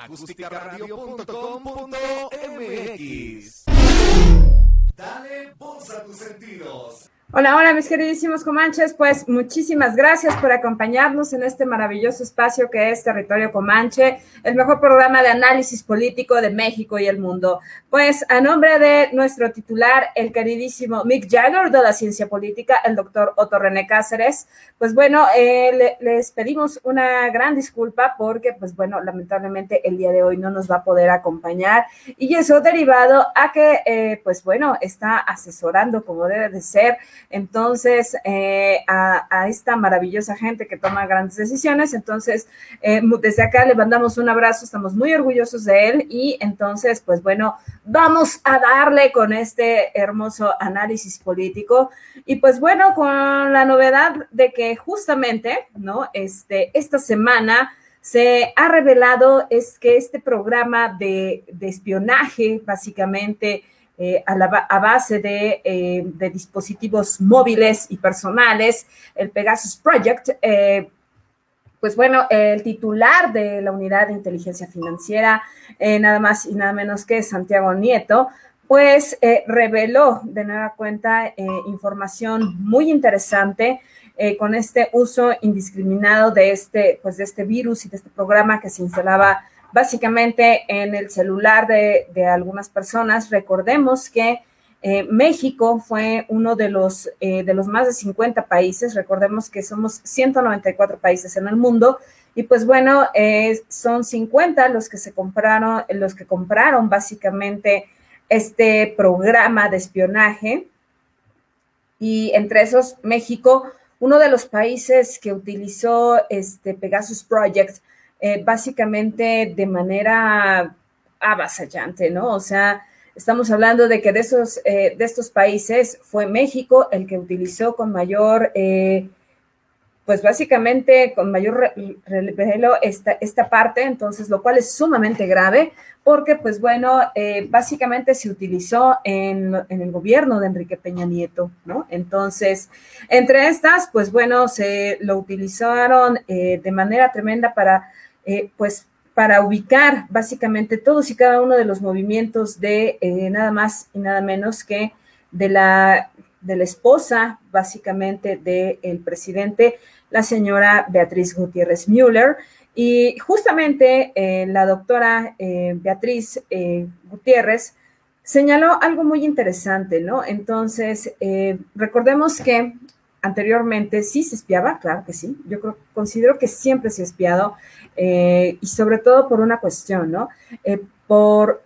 acústicaradio.com.mx. Dale voz a tus sentidos. Hola, hola mis queridísimos comanches, pues muchísimas gracias por acompañarnos en este maravilloso espacio que es Territorio Comanche, el mejor programa de análisis político de México y el mundo. Pues a nombre de nuestro titular, el queridísimo Mick Jagger de la ciencia política, el doctor Otto René Cáceres, pues bueno, eh, les pedimos una gran disculpa porque pues bueno, lamentablemente el día de hoy no nos va a poder acompañar y eso derivado a que eh, pues bueno, está asesorando como debe de ser entonces eh, a, esta maravillosa gente que toma grandes decisiones. Entonces, eh, desde acá le mandamos un abrazo, estamos muy orgullosos de él y entonces, pues bueno, vamos a darle con este hermoso análisis político y pues bueno, con la novedad de que justamente, ¿no? Este, esta semana se ha revelado es que este programa de, de espionaje, básicamente, eh, a, base eh, de, dispositivos móviles y personales, el Pegasus Project. Eh, pues bueno, el titular de la unidad de inteligencia financiera, nada más y nada menos que Santiago Nieto, pues reveló de nueva cuenta información muy interesante con este uso indiscriminado de este, pues de este virus y de este programa que se instalaba básicamente en el celular de, algunas personas. Recordemos que eh, México fue uno de los, eh, de los más de 50 países, recordemos que somos 194 países en el mundo, y pues bueno, eh, son 50 los que se compraron, los que compraron básicamente este programa de espionaje, y entre esos México, uno de los países que utilizó este Pegasus Project eh, básicamente de manera avasallante, ¿no? O sea, estamos hablando de que de, esos, eh, de estos países fue México el que utilizó con mayor, eh, pues básicamente con mayor revelo esta, esta parte, entonces, lo cual es sumamente grave, porque, pues bueno, básicamente se utilizó en, en, el gobierno de Enrique Peña Nieto, ¿no? Entonces, entre estas, pues bueno, se lo utilizaron de manera tremenda para eh, pues para ubicar básicamente todos y cada uno de los movimientos de eh, nada más y nada menos que de la, de la esposa básicamente del presidente, la señora Beatriz Gutiérrez Müller. Y justamente eh, la doctora Beatriz Gutiérrez señaló algo muy interesante, ¿no? Entonces, recordemos que anteriormente sí se espiaba, claro que sí, yo creo, considero que siempre se ha espiado eh, y sobre todo por una cuestión, ¿no? Eh, por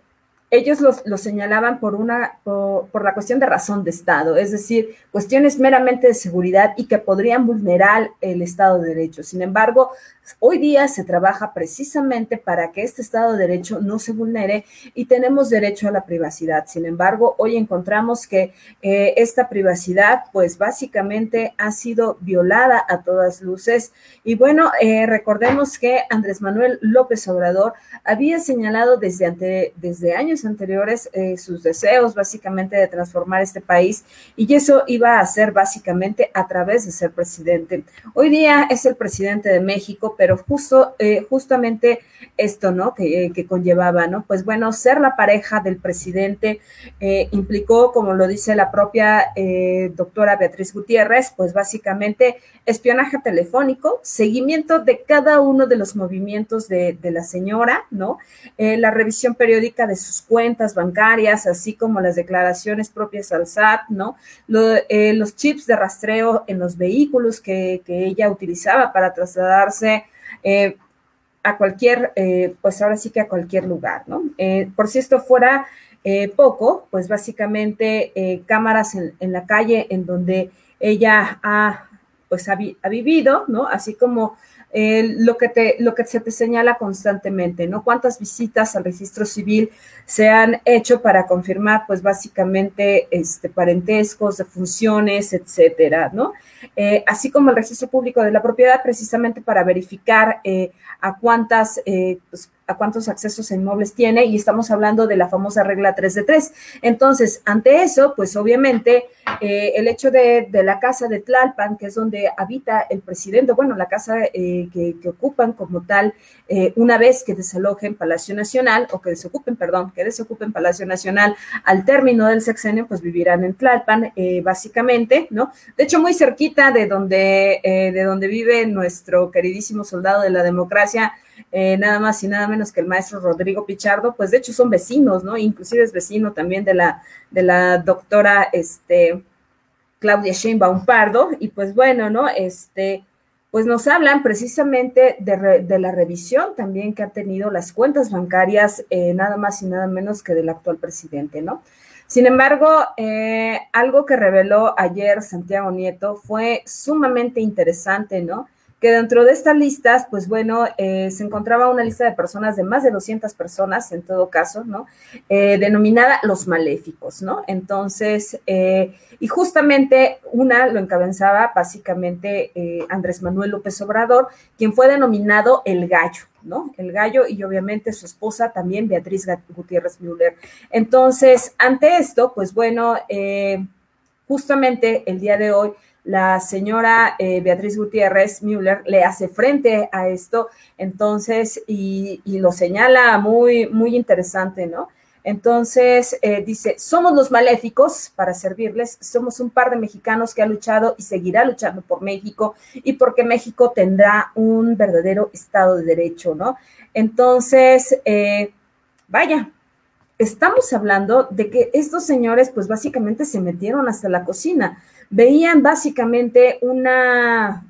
ellos lo señalaban por, una, por, la cuestión de razón de Estado, es decir, cuestiones meramente de seguridad y que podrían vulnerar el Estado de Derecho. Sin embargo, hoy día se trabaja precisamente para que este Estado de Derecho no se vulnere y tenemos derecho a la privacidad. Sin embargo, hoy encontramos que eh, esta privacidad, pues básicamente ha sido violada a todas luces. Y bueno, eh, recordemos que Andrés Manuel López Obrador había señalado desde, ante, desde años anteriores eh, sus deseos básicamente de transformar este país y eso iba a ser básicamente a través de ser presidente. Hoy día es el presidente de México, pero justo, eh, justamente esto, ¿no? Que, conllevaba, ¿no? Pues bueno, ser la pareja del presidente eh, implicó, como lo dice la propia doctora Beatriz Gutiérrez, pues básicamente espionaje telefónico, seguimiento de cada uno de los movimientos de, de la señora, ¿no? la revisión periódica de sus cuentas bancarias, así como las declaraciones propias al SAT, ¿no? Eh, los chips de rastreo en los vehículos que, ella utilizaba para trasladarse eh, a cualquier, eh, pues ahora sí que a cualquier lugar, ¿no? por si esto fuera poco, pues básicamente cámaras en, la calle en donde ella ha, pues ha vivido, ¿no? Así como eh, lo, que te, lo que se te señala constantemente, ¿no? Cuántas visitas al registro civil se han hecho para confirmar, pues básicamente, este, parentescos, funciones, etcétera, ¿no? Eh, así como el registro público de la propiedad, precisamente para verificar eh, a cuántas, pues, a cuántos accesos a inmuebles tiene y estamos hablando de la famosa regla 3 de 3. Entonces, ante eso, pues obviamente eh, el hecho de, la casa de Tlalpan, que es donde habita el presidente, bueno, la casa eh, que, ocupan como tal, eh, una vez que desalojen Palacio Nacional, o que desocupen, perdón, que desocupen Palacio Nacional al término del sexenio, pues vivirán en Tlalpan, básicamente, ¿no? De hecho, muy cerquita de donde, de donde vive nuestro queridísimo soldado de la democracia, nada más y nada menos que el maestro Rodrigo Pichardo, pues de hecho son vecinos, ¿no? Inclusive es vecino también de la, de la doctora, este, Claudia Sheinbaum Pardo, y pues bueno, ¿no? Este, pues nos hablan precisamente de, la revisión también que han tenido las cuentas bancarias, eh, nada más y nada menos que del actual presidente, ¿no? Sin embargo, eh, algo que reveló ayer Santiago Nieto fue sumamente interesante, ¿no? Que dentro de estas listas, pues bueno, eh, se encontraba una lista de personas de más de 200 personas, en todo caso, ¿no? Eh, denominada los maléficos, ¿no? Entonces, eh, y justamente una lo encabezaba básicamente Andrés Manuel López Obrador, quien fue denominado el gallo, ¿no? El gallo y obviamente su esposa también, Beatriz Gutiérrez Müller. Entonces, ante esto, pues bueno, justamente el día de hoy, la señora eh, Beatriz Gutiérrez Müller le hace frente a esto, entonces, y, lo señala muy, muy interesante, ¿no? Entonces, eh, dice, somos los maléficos para servirles, somos un par de mexicanos que ha luchado y seguirá luchando por México y porque México tendrá un verdadero Estado de Derecho, ¿no? Entonces, eh, vaya, estamos hablando de que estos señores, pues básicamente se metieron hasta la cocina veían básicamente una,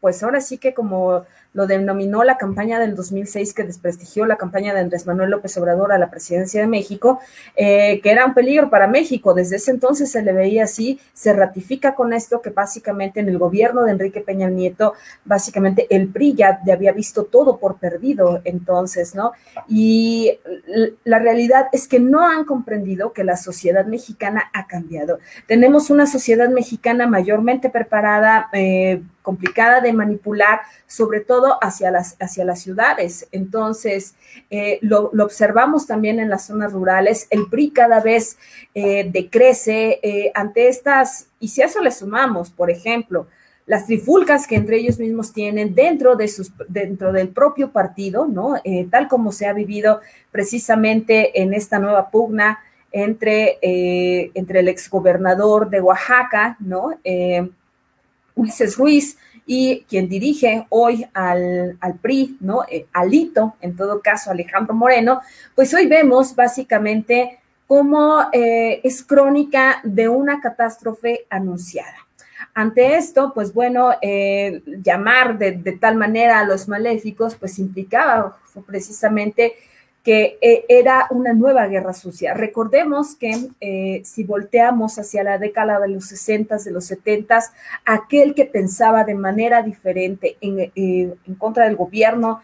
pues ahora sí que como lo denominó la campaña del 2006 que desprestigió la campaña de Andrés Manuel López Obrador a la presidencia de México, eh, que era un peligro para México. Desde ese entonces se le veía así, se ratifica con esto que básicamente en el gobierno de Enrique Peña Nieto, básicamente el PRI ya había visto todo por perdido entonces, ¿no? Y la realidad es que no han comprendido que la sociedad mexicana ha cambiado. Tenemos una sociedad mexicana mayormente preparada, eh, complicada de manipular, sobre todo hacia las, hacia las ciudades. Entonces, eh, lo, observamos también en las zonas rurales. El PRI cada vez eh, decrece eh, ante estas, y si a eso le sumamos, por ejemplo, las trifulcas que entre ellos mismos tienen dentro, de sus, dentro del propio partido, ¿no? tal como se ha vivido precisamente en esta nueva pugna entre, entre el exgobernador de Oaxaca, ¿no? Ulises Ruiz y quien dirige hoy al, PRI, ¿no? Eh, Alito, en todo caso Alejandro Moreno, pues hoy vemos básicamente cómo eh, es crónica de una catástrofe anunciada. Ante esto, pues bueno, eh, llamar de, de, tal manera a los maléficos, pues implicaba precisamente que eh, era una nueva guerra sucia. Recordemos que eh, si volteamos hacia la década de los 60, de los 70, aquel que pensaba de manera diferente en, eh, en contra del gobierno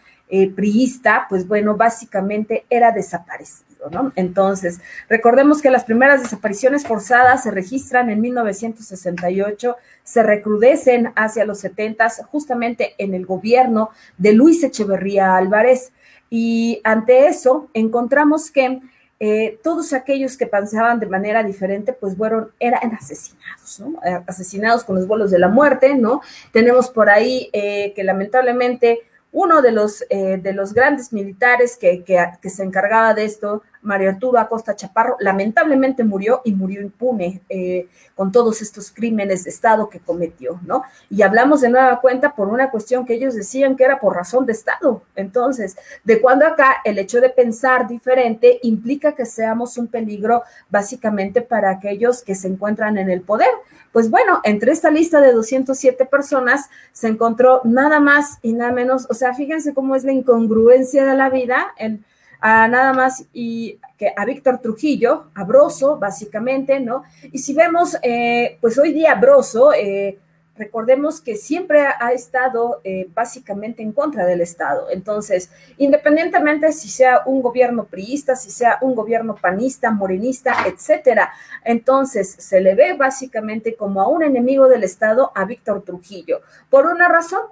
priista, pues bueno, básicamente era desaparecido, ¿no? Entonces, recordemos que las primeras desapariciones forzadas se registran en 1968, se recrudecen hacia los 70, justamente en el gobierno de Luis Echeverría Álvarez, y ante eso encontramos que eh, todos aquellos que pensaban de manera diferente, pues fueron, eran asesinados, ¿no? Eh, asesinados con los vuelos de la muerte, ¿no? Tenemos por ahí eh, que lamentablemente uno de los, de los grandes militares que, que, se encargaba de esto, Mario Arturo Acosta Chaparro, lamentablemente murió y murió impune eh, con todos estos crímenes de Estado que cometió, ¿no? Y hablamos de nueva cuenta por una cuestión que ellos decían que era por razón de Estado. Entonces, de cuando acá el hecho de pensar diferente implica que seamos un peligro básicamente para aquellos que se encuentran en el poder. Pues bueno, entre esta lista de 207 personas se encontró nada más y nada menos, o sea, fíjense cómo es la incongruencia de la vida. En, a nada más y que a Víctor Trujillo, a Broso, básicamente, ¿no? Y si vemos, eh, pues hoy día Broso, eh, recordemos que siempre ha estado eh, básicamente en contra del Estado. Entonces, independientemente si sea un gobierno priista, si sea un gobierno panista, morenista, etcétera, entonces se le ve básicamente como a un enemigo del Estado a Víctor Trujillo. Por una razón,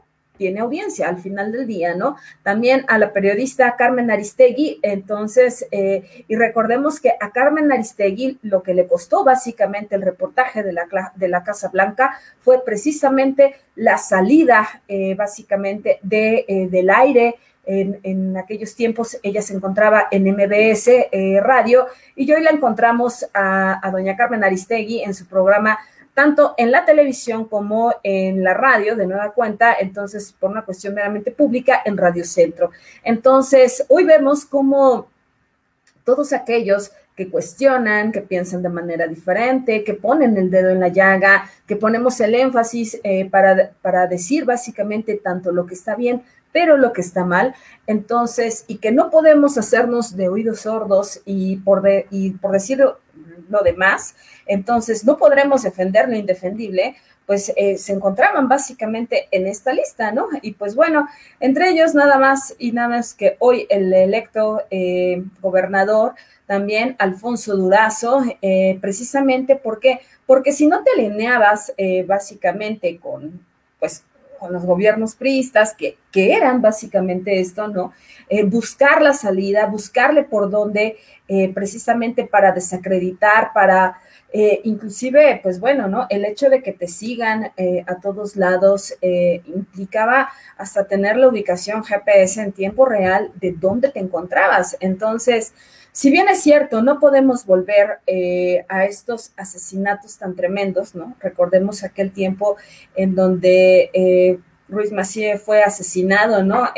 tiene audiencia al final del día, ¿no? También a la periodista Carmen Aristegui, entonces, eh, y recordemos que a Carmen Aristegui lo que le costó básicamente el reportaje de la, de la Casa Blanca fue precisamente la salida, eh, básicamente, de, eh, del aire. En, en, aquellos tiempos ella se encontraba en MBS Radio y hoy la encontramos a, a doña Carmen Aristegui en su programa tanto en la televisión como en la radio, de nueva cuenta, entonces por una cuestión meramente pública en Radio Centro. Entonces, hoy vemos cómo todos aquellos que cuestionan, que piensan de manera diferente, que ponen el dedo en la llaga, que ponemos el énfasis eh, para, para decir básicamente tanto lo que está bien, pero lo que está mal. Entonces, y que no podemos hacernos de oídos sordos y por, de, y por decirlo lo demás, entonces no podremos defender lo indefendible, pues eh, se encontraban básicamente en esta lista, ¿no? Y pues bueno, entre ellos nada más y nada más que hoy el electo eh, gobernador, también Alfonso Durazo, eh, precisamente porque, porque si no te alineabas básicamente con, pues, con los gobiernos priistas, que, que eran básicamente esto, ¿no? buscar la salida, buscarle por dónde, precisamente para desacreditar, para eh, inclusive, pues bueno, ¿no? El hecho de que te sigan eh, a todos lados eh, implicaba hasta tener la ubicación GPS en tiempo real de dónde te encontrabas. Entonces, si bien es cierto, no podemos volver a estos asesinatos tan tremendos, ¿no? Recordemos aquel tiempo en donde Ruiz Macié fue asesinado, ¿no?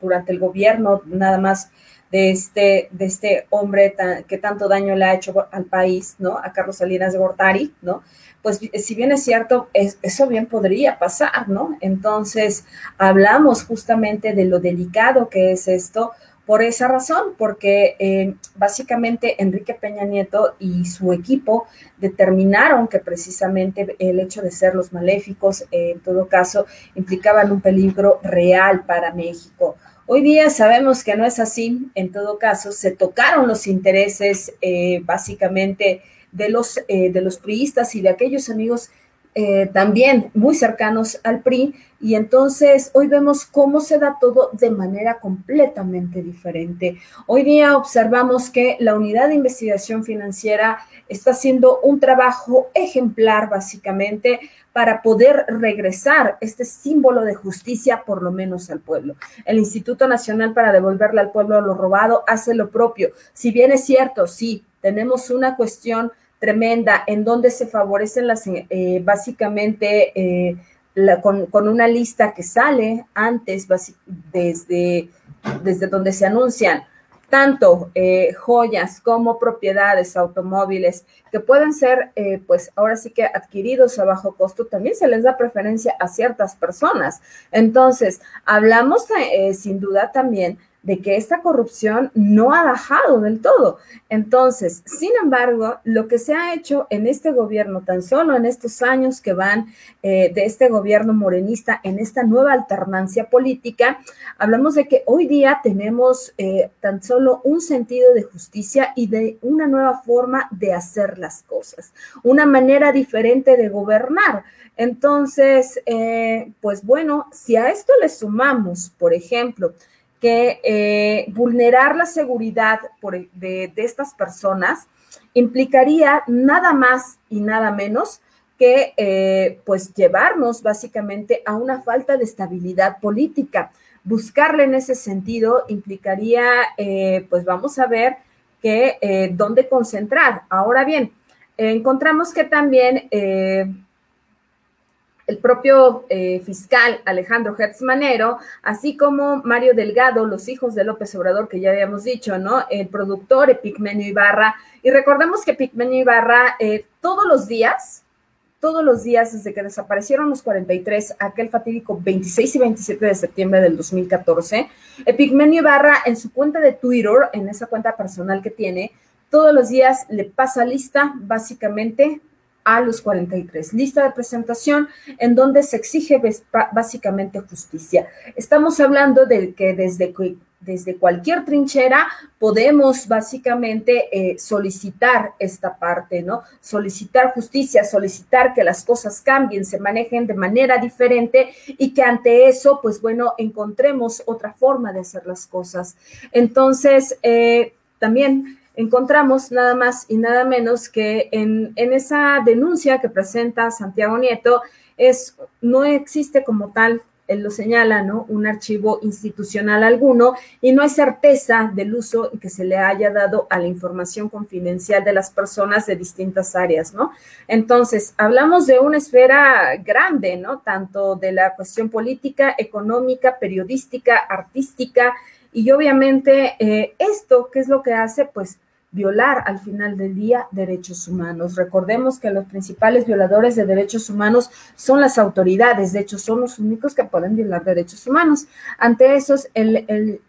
durante el gobierno, nada más de este, de este hombre que tanto daño le ha hecho al país, ¿no? A Carlos Salinas de Gortari, ¿no? Pues si bien es cierto, eso bien podría pasar, ¿no? Entonces, hablamos justamente de lo delicado que es esto, por esa razón, porque eh, básicamente Enrique Peña Nieto y su equipo determinaron que precisamente el hecho de ser los maléficos, eh, en todo caso, implicaban un peligro real para México. Hoy día sabemos que no es así. En todo caso, se tocaron los intereses eh, básicamente de los, eh, de los priistas y de aquellos amigos eh, también muy cercanos al PRI. Y entonces hoy vemos cómo se da todo de manera completamente diferente. Hoy día observamos que la unidad de investigación financiera está haciendo un trabajo ejemplar básicamente para poder regresar este símbolo de justicia por lo menos al pueblo. El Instituto Nacional para devolverle al pueblo lo robado hace lo propio. Si bien es cierto, sí, tenemos una cuestión tremenda en donde se favorecen las, eh, básicamente, eh, con, con, una lista que sale antes, desde, desde donde se anuncian tanto eh, joyas como propiedades, automóviles, que pueden ser, pues ahora sí que adquiridos a bajo costo, también se les da preferencia a ciertas personas. Entonces, hablamos sin duda también de que esta corrupción no ha bajado del todo. Entonces, sin embargo, lo que se ha hecho en este gobierno, tan solo en estos años que van eh, de este gobierno morenista, en esta nueva alternancia política, hablamos de que hoy día tenemos eh, tan solo un sentido de justicia y de una nueva forma de hacer las cosas, una manera diferente de gobernar. Entonces, eh, pues bueno, si a esto le sumamos, por ejemplo, que eh, vulnerar la seguridad de, estas personas implicaría nada más y nada menos que eh, pues llevarnos básicamente a una falta de estabilidad política. Buscarle en ese sentido implicaría, eh, pues vamos a ver que dónde concentrar. Ahora bien, encontramos que también el propio eh, fiscal Alejandro Hertz Manero, así como Mario Delgado, los hijos de López Obrador, que ya habíamos dicho, ¿no? El productor Epigmenio Ibarra. Y recordemos que Epigmenio Ibarra eh, todos los días, todos los días desde que desaparecieron los 43, aquel fatídico 26 y 27 de septiembre del 2014, Epigmenio Ibarra en su cuenta de Twitter, en esa cuenta personal que tiene, todos los días le pasa lista básicamente a los 43. Lista de presentación en donde se exige básicamente justicia. Estamos hablando de que desde desde cualquier trinchera podemos básicamente eh, solicitar esta parte, ¿no? Solicitar justicia, solicitar que las cosas cambien, se manejen de manera diferente y que ante eso, pues bueno, encontremos otra forma de hacer las cosas. Entonces, eh, también encontramos nada más y nada menos que en, en esa denuncia que presenta Santiago Nieto, es, no existe como tal él lo señala, ¿no? Un archivo institucional alguno y no hay certeza del uso que se le haya dado a la información confidencial de las personas de distintas áreas, ¿no? Entonces, hablamos de una esfera grande, ¿no? Tanto de la cuestión política, económica, periodística, artística y obviamente eh, esto, ¿qué es lo que hace? Pues violar al final del día derechos humanos. Recordemos que los principales violadores de derechos humanos son las autoridades, de hecho son los únicos que pueden violar derechos humanos. Ante eso, el, el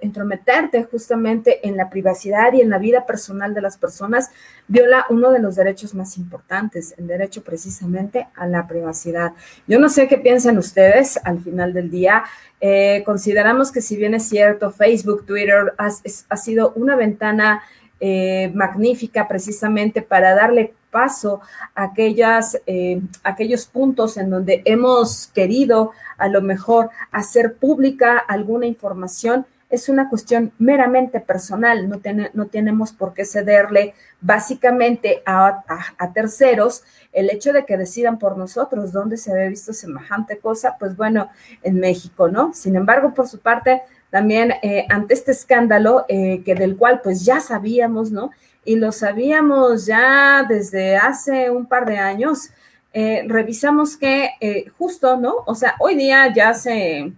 intrometerte justamente en la privacidad y en la vida personal de las personas viola uno de los derechos más importantes, el derecho precisamente a la privacidad. Yo no sé qué piensan ustedes al final del día. Eh, consideramos que si bien es cierto, Facebook, Twitter ha sido una ventana eh, magnífica precisamente para darle paso a aquellas, eh, aquellos puntos en donde hemos querido a lo mejor hacer pública alguna información. Es una cuestión meramente personal, no, no tenemos por qué cederle básicamente a, a, terceros el hecho de que decidan por nosotros dónde se había visto semejante cosa, pues bueno, en México, ¿no? Sin embargo, por su parte, también eh, ante este escándalo eh, que del cual pues ya sabíamos, ¿no? Y lo sabíamos ya desde hace un par de años, eh, revisamos que justo, ¿no? O sea, hoy día ya se,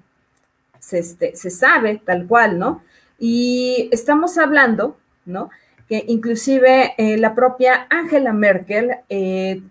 se, este, se sabe tal cual, ¿no? Y estamos hablando, ¿no? Que inclusive la propia Angela Merkel,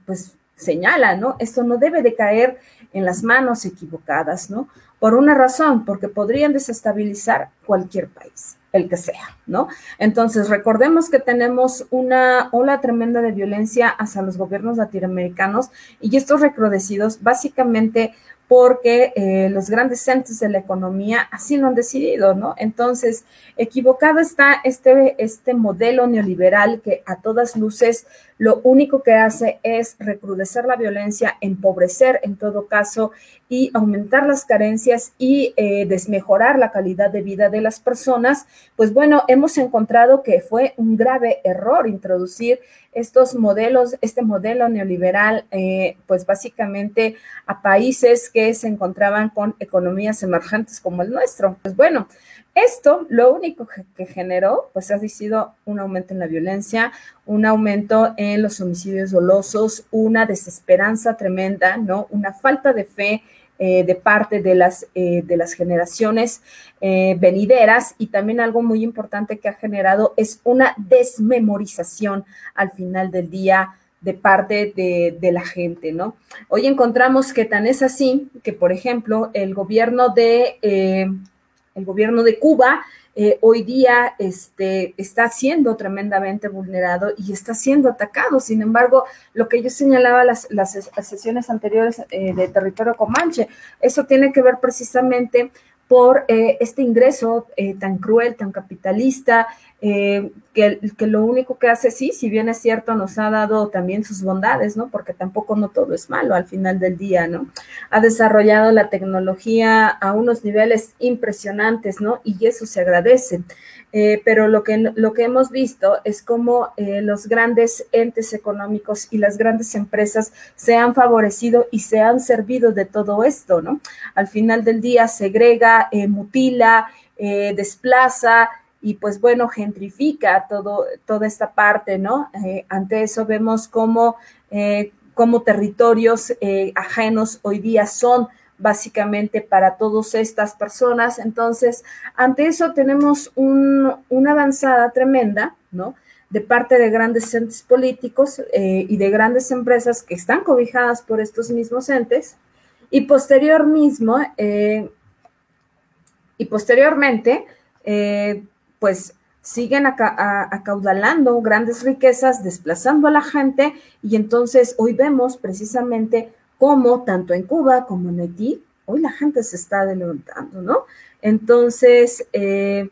pues señala, ¿no? Esto no debe de caer en las manos equivocadas, ¿no? Por una razón, porque podrían desestabilizar cualquier país, el que sea, ¿no? Entonces, recordemos que tenemos una ola tremenda de violencia hacia los gobiernos latinoamericanos y estos recrudecidos básicamente porque eh, los grandes centros de la economía así lo han decidido, ¿no? Entonces, equivocado está este, este modelo neoliberal que a todas luces lo único que hace es recrudecer la violencia, empobrecer en todo caso y aumentar las carencias y eh, desmejorar la calidad de vida de las personas, pues bueno, hemos encontrado que fue un grave error introducir estos modelos, este modelo neoliberal, eh, pues básicamente a países que se encontraban con economías emergentes como el nuestro. Pues bueno, esto lo único que, generó, pues ha sido un aumento en la violencia, un aumento en los homicidios dolosos, una desesperanza tremenda, ¿no? Una falta de fe eh, de parte de las, eh, de las generaciones eh, venideras y también algo muy importante que ha generado es una desmemorización al final del día de parte de, de, la gente, ¿no? Hoy encontramos que tan es así que, por ejemplo, el gobierno de el gobierno de Cuba eh, hoy día este, está siendo tremendamente vulnerado y está siendo atacado. Sin embargo, lo que yo señalaba las, las sesiones anteriores eh, de territorio comanche, eso tiene que ver precisamente por eh, este ingreso tan cruel, tan capitalista, eh, que, lo único que hace, sí, si bien es cierto, nos ha dado también sus bondades, ¿no? Porque tampoco no todo es malo al final del día, ¿no? Ha desarrollado la tecnología a unos niveles impresionantes, ¿no? Y eso se agradece. Eh, pero lo que, lo que hemos visto es cómo eh, los grandes entes económicos y las grandes empresas se han favorecido y se han servido de todo esto, ¿no? Al final del día segrega, mutila, desplaza, y pues bueno, gentrifica todo, toda esta parte, ¿no? Eh, ante eso vemos cómo, eh, territorios eh, ajenos hoy día son básicamente para todas estas personas. Entonces, ante eso tenemos una avanzada tremenda, ¿no? De parte de grandes entes políticos y de grandes empresas que están cobijadas por estos mismos entes. Y posterior mismo, y posteriormente, pues siguen acaudalando grandes riquezas, desplazando a la gente y entonces hoy vemos precisamente cómo tanto en Cuba como en Haití, hoy la gente se está levantando, ¿no? Entonces, eh,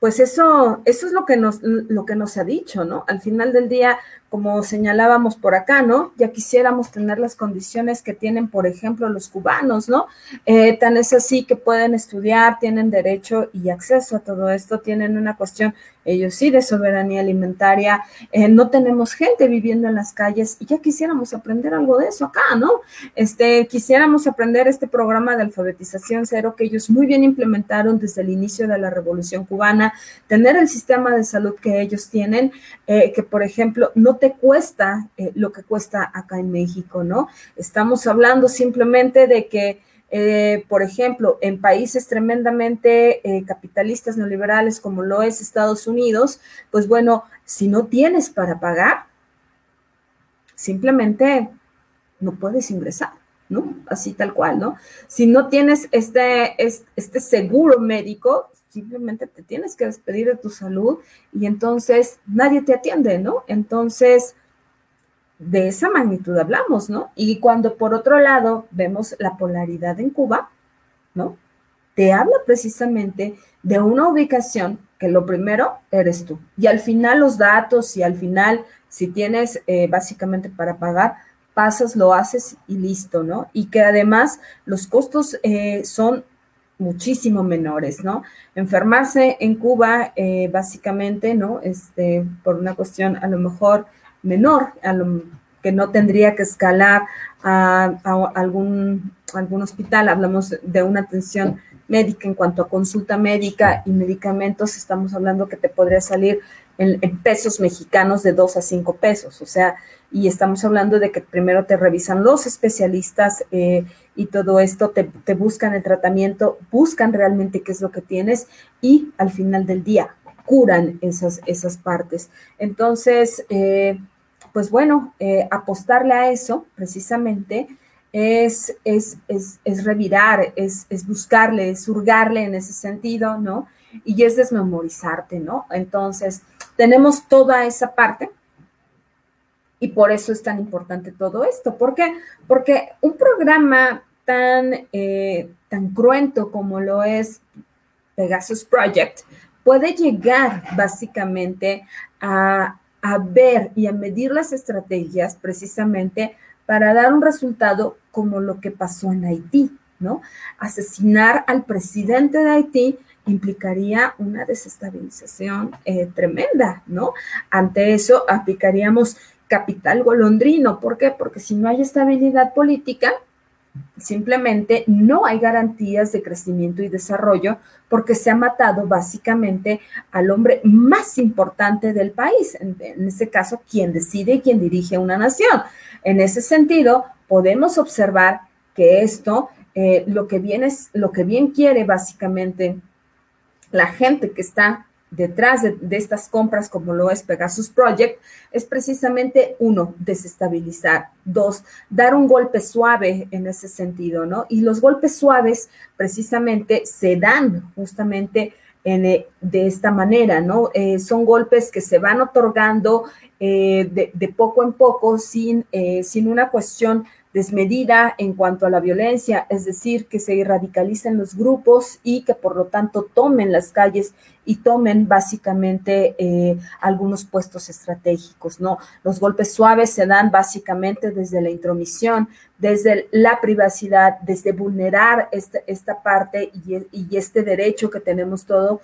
pues eso, eso es lo que, nos, lo que nos ha dicho, ¿no? Al final del día, como señalábamos por acá, ¿no? Ya quisiéramos tener las condiciones que tienen, por ejemplo, los cubanos, ¿no? Eh, tan es así que pueden estudiar, tienen derecho y acceso a todo esto, tienen una cuestión, ellos sí, de soberanía alimentaria, eh, no tenemos gente viviendo en las calles y ya quisiéramos aprender algo de eso acá, ¿no? Este, quisiéramos aprender este programa de alfabetización cero que ellos muy bien implementaron desde el inicio de la Revolución Cubana, tener el sistema de salud que ellos tienen, eh, que por ejemplo no te cuesta eh, lo que cuesta acá en México, ¿no? Estamos hablando simplemente de que, eh, por ejemplo, en países tremendamente eh, capitalistas neoliberales como lo es Estados Unidos, pues bueno, si no tienes para pagar, simplemente no puedes ingresar. ¿no? Así tal cual, ¿no? Si no tienes este, este seguro médico, simplemente te tienes que despedir de tu salud y entonces nadie te atiende, ¿no? Entonces, de esa magnitud hablamos, ¿no? Y cuando por otro lado vemos la polaridad en Cuba, ¿no? Te habla precisamente de una ubicación que lo primero eres tú. Y al final los datos y al final, si tienes eh, básicamente para pagar, pasas, lo haces y listo, ¿no? Y que además los costos eh, son muchísimo menores, ¿no? Enfermarse en Cuba, eh, básicamente, ¿no? Este, por una cuestión a lo mejor menor, a lo, que no tendría que escalar a, algún, algún hospital, hablamos de una atención médica en cuanto a consulta médica y medicamentos, estamos hablando que te podría salir en, pesos mexicanos de 2 a 5 pesos, o sea, y estamos hablando de que primero te revisan los especialistas eh, y todo esto, te, buscan el tratamiento, buscan realmente qué es lo que tienes y al final del día curan esas, esas partes. Entonces, eh, pues bueno, eh, apostarle a eso precisamente es, es, es, es revirar, es, es buscarle, es hurgarle en ese sentido, ¿no? Y es desmemorizarte, ¿no? Entonces, tenemos toda esa parte y por eso es tan importante todo esto. ¿Por qué? Porque un programa tan, eh, tan cruento como lo es Pegasus Project puede llegar básicamente a, a ver y a medir las estrategias precisamente para dar un resultado como lo que pasó en Haití, ¿no? Asesinar al presidente de Haití implicaría una desestabilización eh, tremenda, ¿no? Ante eso aplicaríamos capital golondrino. ¿Por qué? Porque si no hay estabilidad política, simplemente no hay garantías de crecimiento y desarrollo porque se ha matado básicamente al hombre más importante del país, en, este caso, quien decide y quien dirige una nación. En ese sentido, podemos observar que esto, eh, lo, que viene, lo que bien quiere básicamente la gente que está detrás de, estas compras, como lo es Pegasus Project, es precisamente uno, desestabilizar, dos, dar un golpe suave en ese sentido, ¿no? Y los golpes suaves precisamente se dan justamente en, eh, de esta manera, ¿no? Eh, son golpes que se van otorgando eh, de, de, poco en poco sin, sin una cuestión desmedida en cuanto a la violencia, es decir, que se radicalicen los grupos y que por lo tanto tomen las calles y tomen básicamente eh, algunos puestos estratégicos, ¿no? Los golpes suaves se dan básicamente desde la intromisión, desde la privacidad, desde vulnerar esta, esta parte y, y este derecho que tenemos todo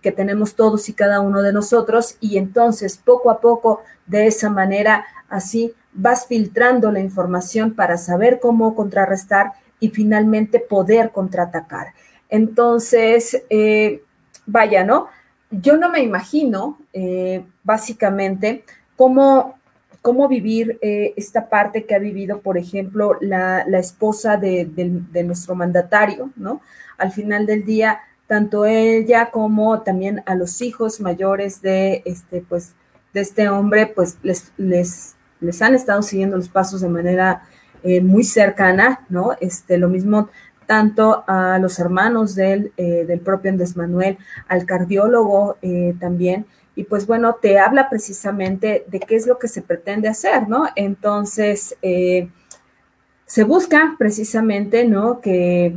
que tenemos todos y cada uno de nosotros y entonces poco a poco de esa manera así vas filtrando la información para saber cómo contrarrestar y finalmente poder contraatacar. Entonces, eh, vaya, ¿no? Yo no me imagino, eh, básicamente, cómo, cómo vivir eh, esta parte que ha vivido, por ejemplo, la, esposa de, de, nuestro mandatario, ¿no? Al final del día, tanto ella como también a los hijos mayores de este, pues, de este hombre, pues les, les les han estado siguiendo los pasos de manera eh, muy cercana, ¿no? Este, lo mismo tanto a los hermanos del, eh, del propio Andrés Manuel, al cardiólogo eh, también, y pues bueno, te habla precisamente de qué es lo que se pretende hacer, ¿no? Entonces, se busca precisamente, ¿no? Que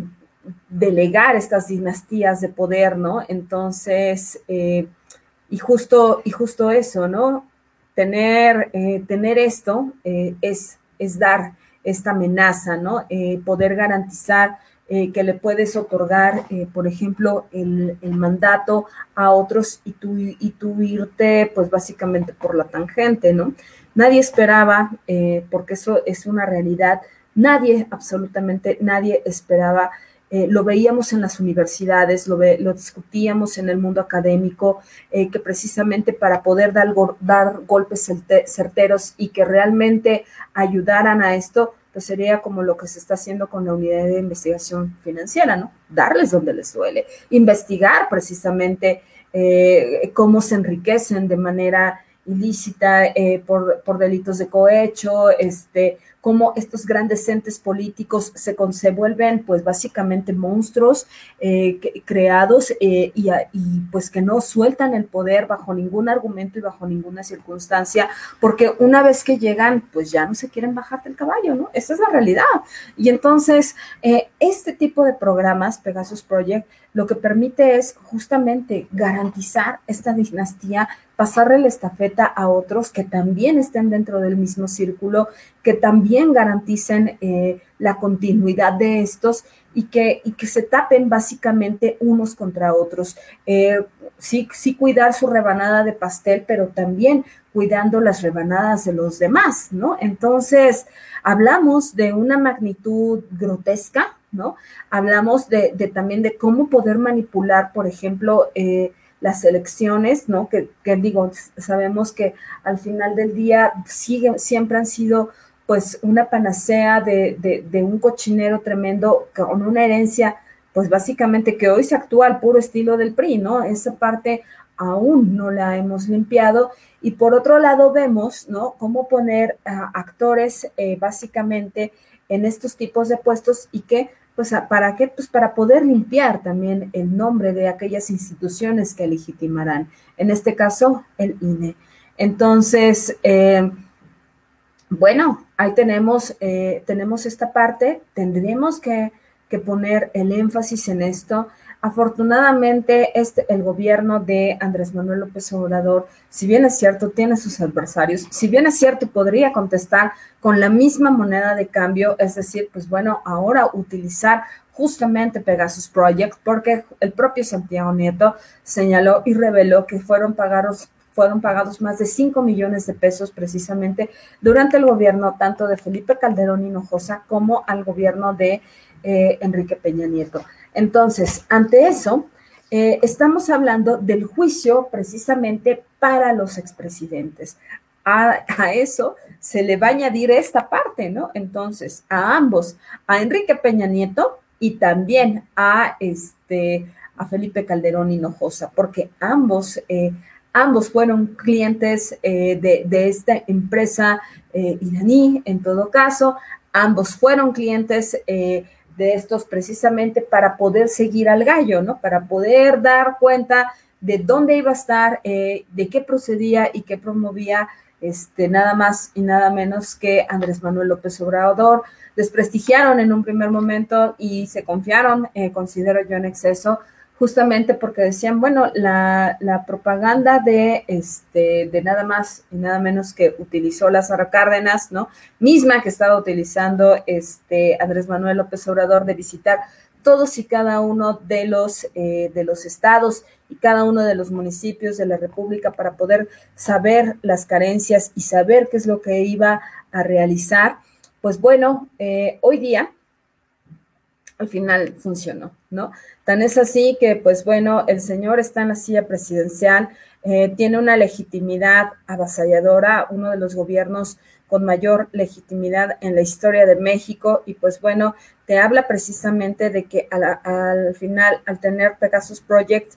delegar estas dinastías de poder, ¿no? Entonces, y justo, y justo eso, ¿no? Tener, tener esto es, es dar esta amenaza, ¿no? poder garantizar eh, que le puedes otorgar, eh, por ejemplo, el, mandato a otros y tú, y tú irte, pues básicamente por la tangente, ¿no? Nadie esperaba, eh, porque eso es una realidad, nadie, absolutamente nadie esperaba. Lo veíamos en las universidades, lo, lo discutíamos en el mundo académico, que precisamente para poder dar, dar golpes certeros y que realmente ayudaran a esto, pues sería como lo que se está haciendo con la unidad de investigación financiera, ¿no? Darles donde les duele, investigar precisamente eh, cómo se enriquecen de manera ilícita eh, por, por, delitos de cohecho, este, cómo estos grandes entes políticos se, se vuelven pues básicamente monstruos eh, creados eh, y, y, pues que no sueltan el poder bajo ningún argumento y bajo ninguna circunstancia, porque una vez que llegan pues ya no se quieren bajar del caballo, ¿no? Esa es la realidad. Y entonces este tipo de programas, Pegasus Project, lo que permite es justamente garantizar esta dinastía, pasarle la estafeta a otros que también estén dentro del mismo círculo, que también garanticen eh, la continuidad de estos y que, y que se tapen básicamente unos contra otros. Eh, sí, sí cuidar su rebanada de pastel, pero también cuidando las rebanadas de los demás, ¿no? Entonces, hablamos de una magnitud grotesca, ¿no? Hablamos de, también de cómo poder manipular, por ejemplo, eh, las elecciones, ¿no? Que, digo, sabemos que al final del día siguen, siempre han sido pues una panacea de, de, un cochinero tremendo con una herencia, pues básicamente que hoy se actúa al puro estilo del PRI, ¿no? Esa parte aún no la hemos limpiado. Y por otro lado vemos, ¿no? Cómo poner a actores eh, básicamente en estos tipos de puestos y que pues ¿para qué? Pues para poder limpiar también el nombre de aquellas instituciones que legitimarán, en este caso el INE. Entonces, eh, bueno, ahí tenemos, eh, tenemos esta parte, tendremos que, que poner el énfasis en esto. Afortunadamente, este, el gobierno de Andrés Manuel López Obrador, si bien es cierto, tiene sus adversarios, si bien es cierto, podría contestar con la misma moneda de cambio, es decir, pues bueno, ahora utilizar justamente Pegasus Project, porque el propio Santiago Nieto señaló y reveló que fueron pagados fueron pagados más de 5 millones de pesos precisamente durante el gobierno tanto de Felipe Calderón Hinojosa como al gobierno de eh, Enrique Peña Nieto. Entonces, ante eso, eh, estamos hablando del juicio precisamente para los expresidentes. A, a, eso se le va a añadir esta parte, ¿no? Entonces, a ambos, a Enrique Peña Nieto y también a este a Felipe Calderón Hinojosa, porque ambos, eh, ambos fueron clientes de, esta empresa iraní, en todo caso, ambos fueron clientes de estos precisamente para poder seguir al gallo, ¿no? Para poder dar cuenta de dónde iba a estar, eh, de qué procedía y qué promovía este, nada más y nada menos que Andrés Manuel López Obrador. Desprestigiaron en un primer momento y se confiaron, eh, considero yo en exceso, justamente porque decían, bueno, la, propaganda de, este, de nada más y nada menos que utilizó Lázaro Cárdenas, ¿no? Misma que estaba utilizando este Andrés Manuel López Obrador de visitar todos y cada uno de los, eh, de los estados y cada uno de los municipios de la República para poder saber las carencias y saber qué es lo que iba a realizar. Pues bueno, eh, hoy día al final funcionó, ¿no? Tan es así que, pues bueno, el señor está en la silla presidencial, eh, tiene una legitimidad avasalladora, uno de los gobiernos con mayor legitimidad en la historia de México y pues bueno, te habla precisamente de que al, final, al tener Pegasus Project,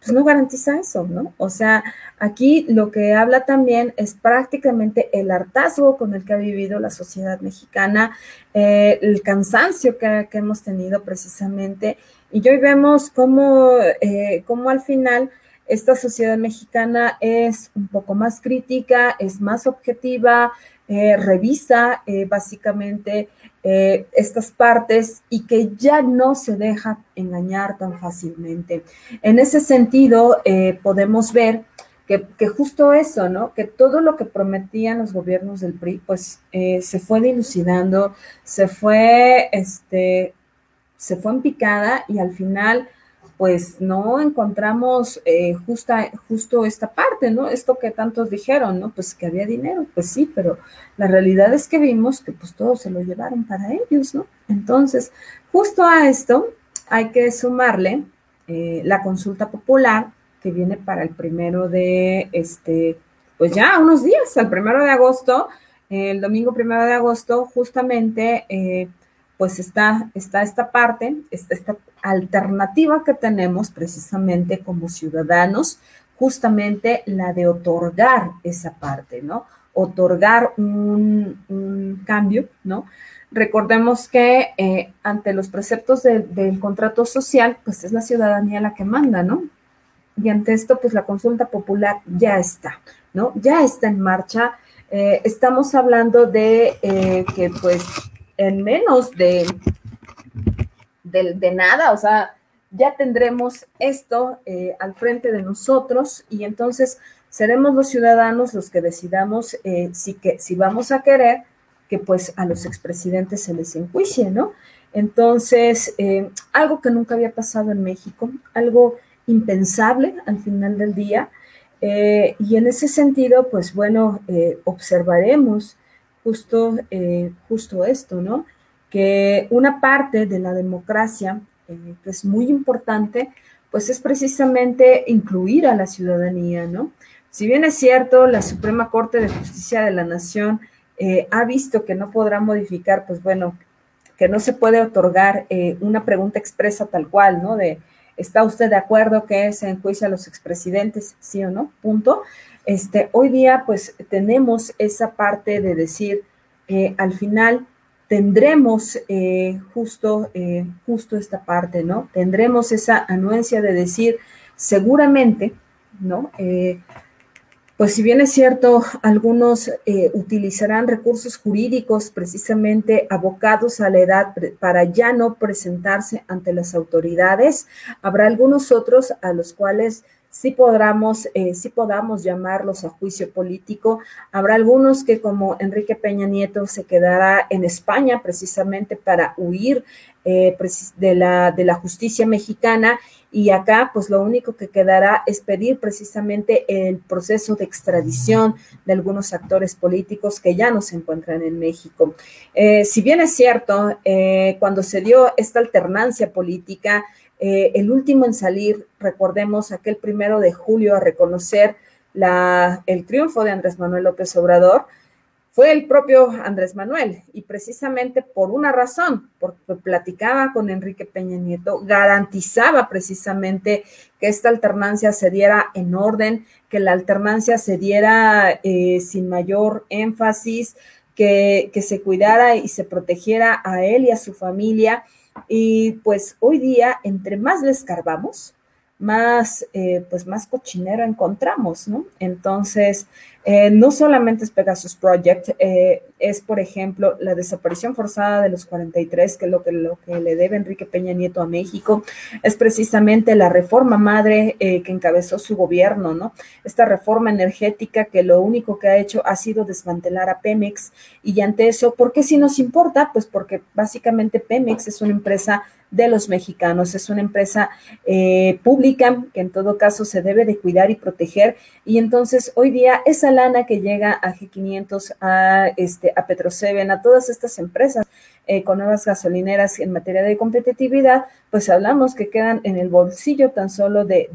pues no garantiza eso, ¿no? O sea, aquí lo que habla también es prácticamente el hartazgo con el que ha vivido la sociedad mexicana, eh, el cansancio que, hemos tenido precisamente, y hoy vemos cómo, eh, cómo al final esta sociedad mexicana es un poco más crítica, es más objetiva, eh, revisa básicamente eh, estas partes y que ya no se deja engañar tan fácilmente. En ese sentido, podemos ver que, justo eso, ¿no? Que todo lo que prometían los gobiernos del PRI, pues se fue dilucidando, se fue, este, se fue en picada y al final pues no encontramos eh, justa, justo esta parte, ¿no? Esto que tantos dijeron, ¿no? Pues que había dinero, pues sí, pero la realidad es que vimos que pues todo se lo llevaron para ellos, ¿no? Entonces, justo a esto hay que sumarle eh, la consulta popular que viene para el primero de, este, pues ya unos días, al primero de agosto, el domingo primero de agosto, justamente, eh, pues está, está esta parte, está esta alternativa que tenemos precisamente como ciudadanos, justamente la de otorgar esa parte, ¿no? Otorgar un, cambio, ¿no? Recordemos que eh, ante los preceptos del contrato social, pues es la ciudadanía la que manda, ¿no? Y ante esto, pues la consulta popular ya está, ¿no? Ya está en marcha. Eh, estamos hablando de eh, que, pues, en menos de de, nada, o sea, ya tendremos esto eh, al frente de nosotros y entonces seremos los ciudadanos los que decidamos eh, si, que, si vamos a querer que pues a los expresidentes se les enjuicie, ¿no? Entonces, eh, algo que nunca había pasado en México, algo impensable al final del día. y en ese sentido, pues bueno, observaremos justo, justo esto, ¿no? Que una parte de la democracia, eh, que es muy importante, pues es precisamente incluir a la ciudadanía, ¿no? Si bien es cierto, la Suprema Corte de Justicia de la Nación eh, ha visto que no podrá modificar, pues bueno, que no se puede otorgar eh, una pregunta expresa tal cual, ¿no? De, ¿está usted de acuerdo que se enjuicia a los expresidentes, sí o no? Punto. Este, hoy día, pues tenemos esa parte de decir, al final, tendremos eh, justo, eh, justo esta parte, ¿no? Tendremos esa anuencia de decir, seguramente, ¿no? Eh, pues si bien es cierto, algunos utilizarán recursos jurídicos precisamente abocados a la edad para ya no presentarse ante las autoridades, habrá algunos otros a los cuales sí podamos, eh, podamos llamarlos a juicio político. Habrá algunos que como Enrique Peña Nieto se quedará en España precisamente para huir eh, de, la, de la justicia mexicana y acá pues lo único que quedará es pedir precisamente el proceso de extradición de algunos actores políticos que ya no se encuentran en México. Eh, si bien es cierto, cuando se dio esta alternancia política, eh, el último en salir, recordemos, aquel primero de julio a reconocer la, el triunfo de Andrés Manuel López Obrador, fue el propio Andrés Manuel. Y precisamente por una razón, porque platicaba con Enrique Peña Nieto, garantizaba precisamente que esta alternancia se diera en orden, que la alternancia se diera eh, sin mayor énfasis, que, que se cuidara y se protegiera a él y a su familia y pues hoy día, entre más le escarbamos, más, eh, pues más cochinero encontramos, ¿no? Entonces, eh, no solamente es Pegasus Project, eh, es, por ejemplo, la desaparición forzada de los 43, que es lo que, lo que le debe Enrique Peña Nieto a México, es precisamente la reforma madre que encabezó su gobierno, ¿no? Esta reforma energética que lo único que ha hecho ha sido desmantelar a Pemex y ante eso, ¿por qué si nos importa? Pues porque básicamente Pemex es una empresa de los mexicanos. Es una empresa eh, pública que en todo caso se debe de cuidar y proteger. Y entonces hoy día esa lana que llega a G500, a, este, a Petroseven, a todas estas empresas eh, con nuevas gasolineras en materia de competitividad, pues hablamos que quedan en el bolsillo tan solo de,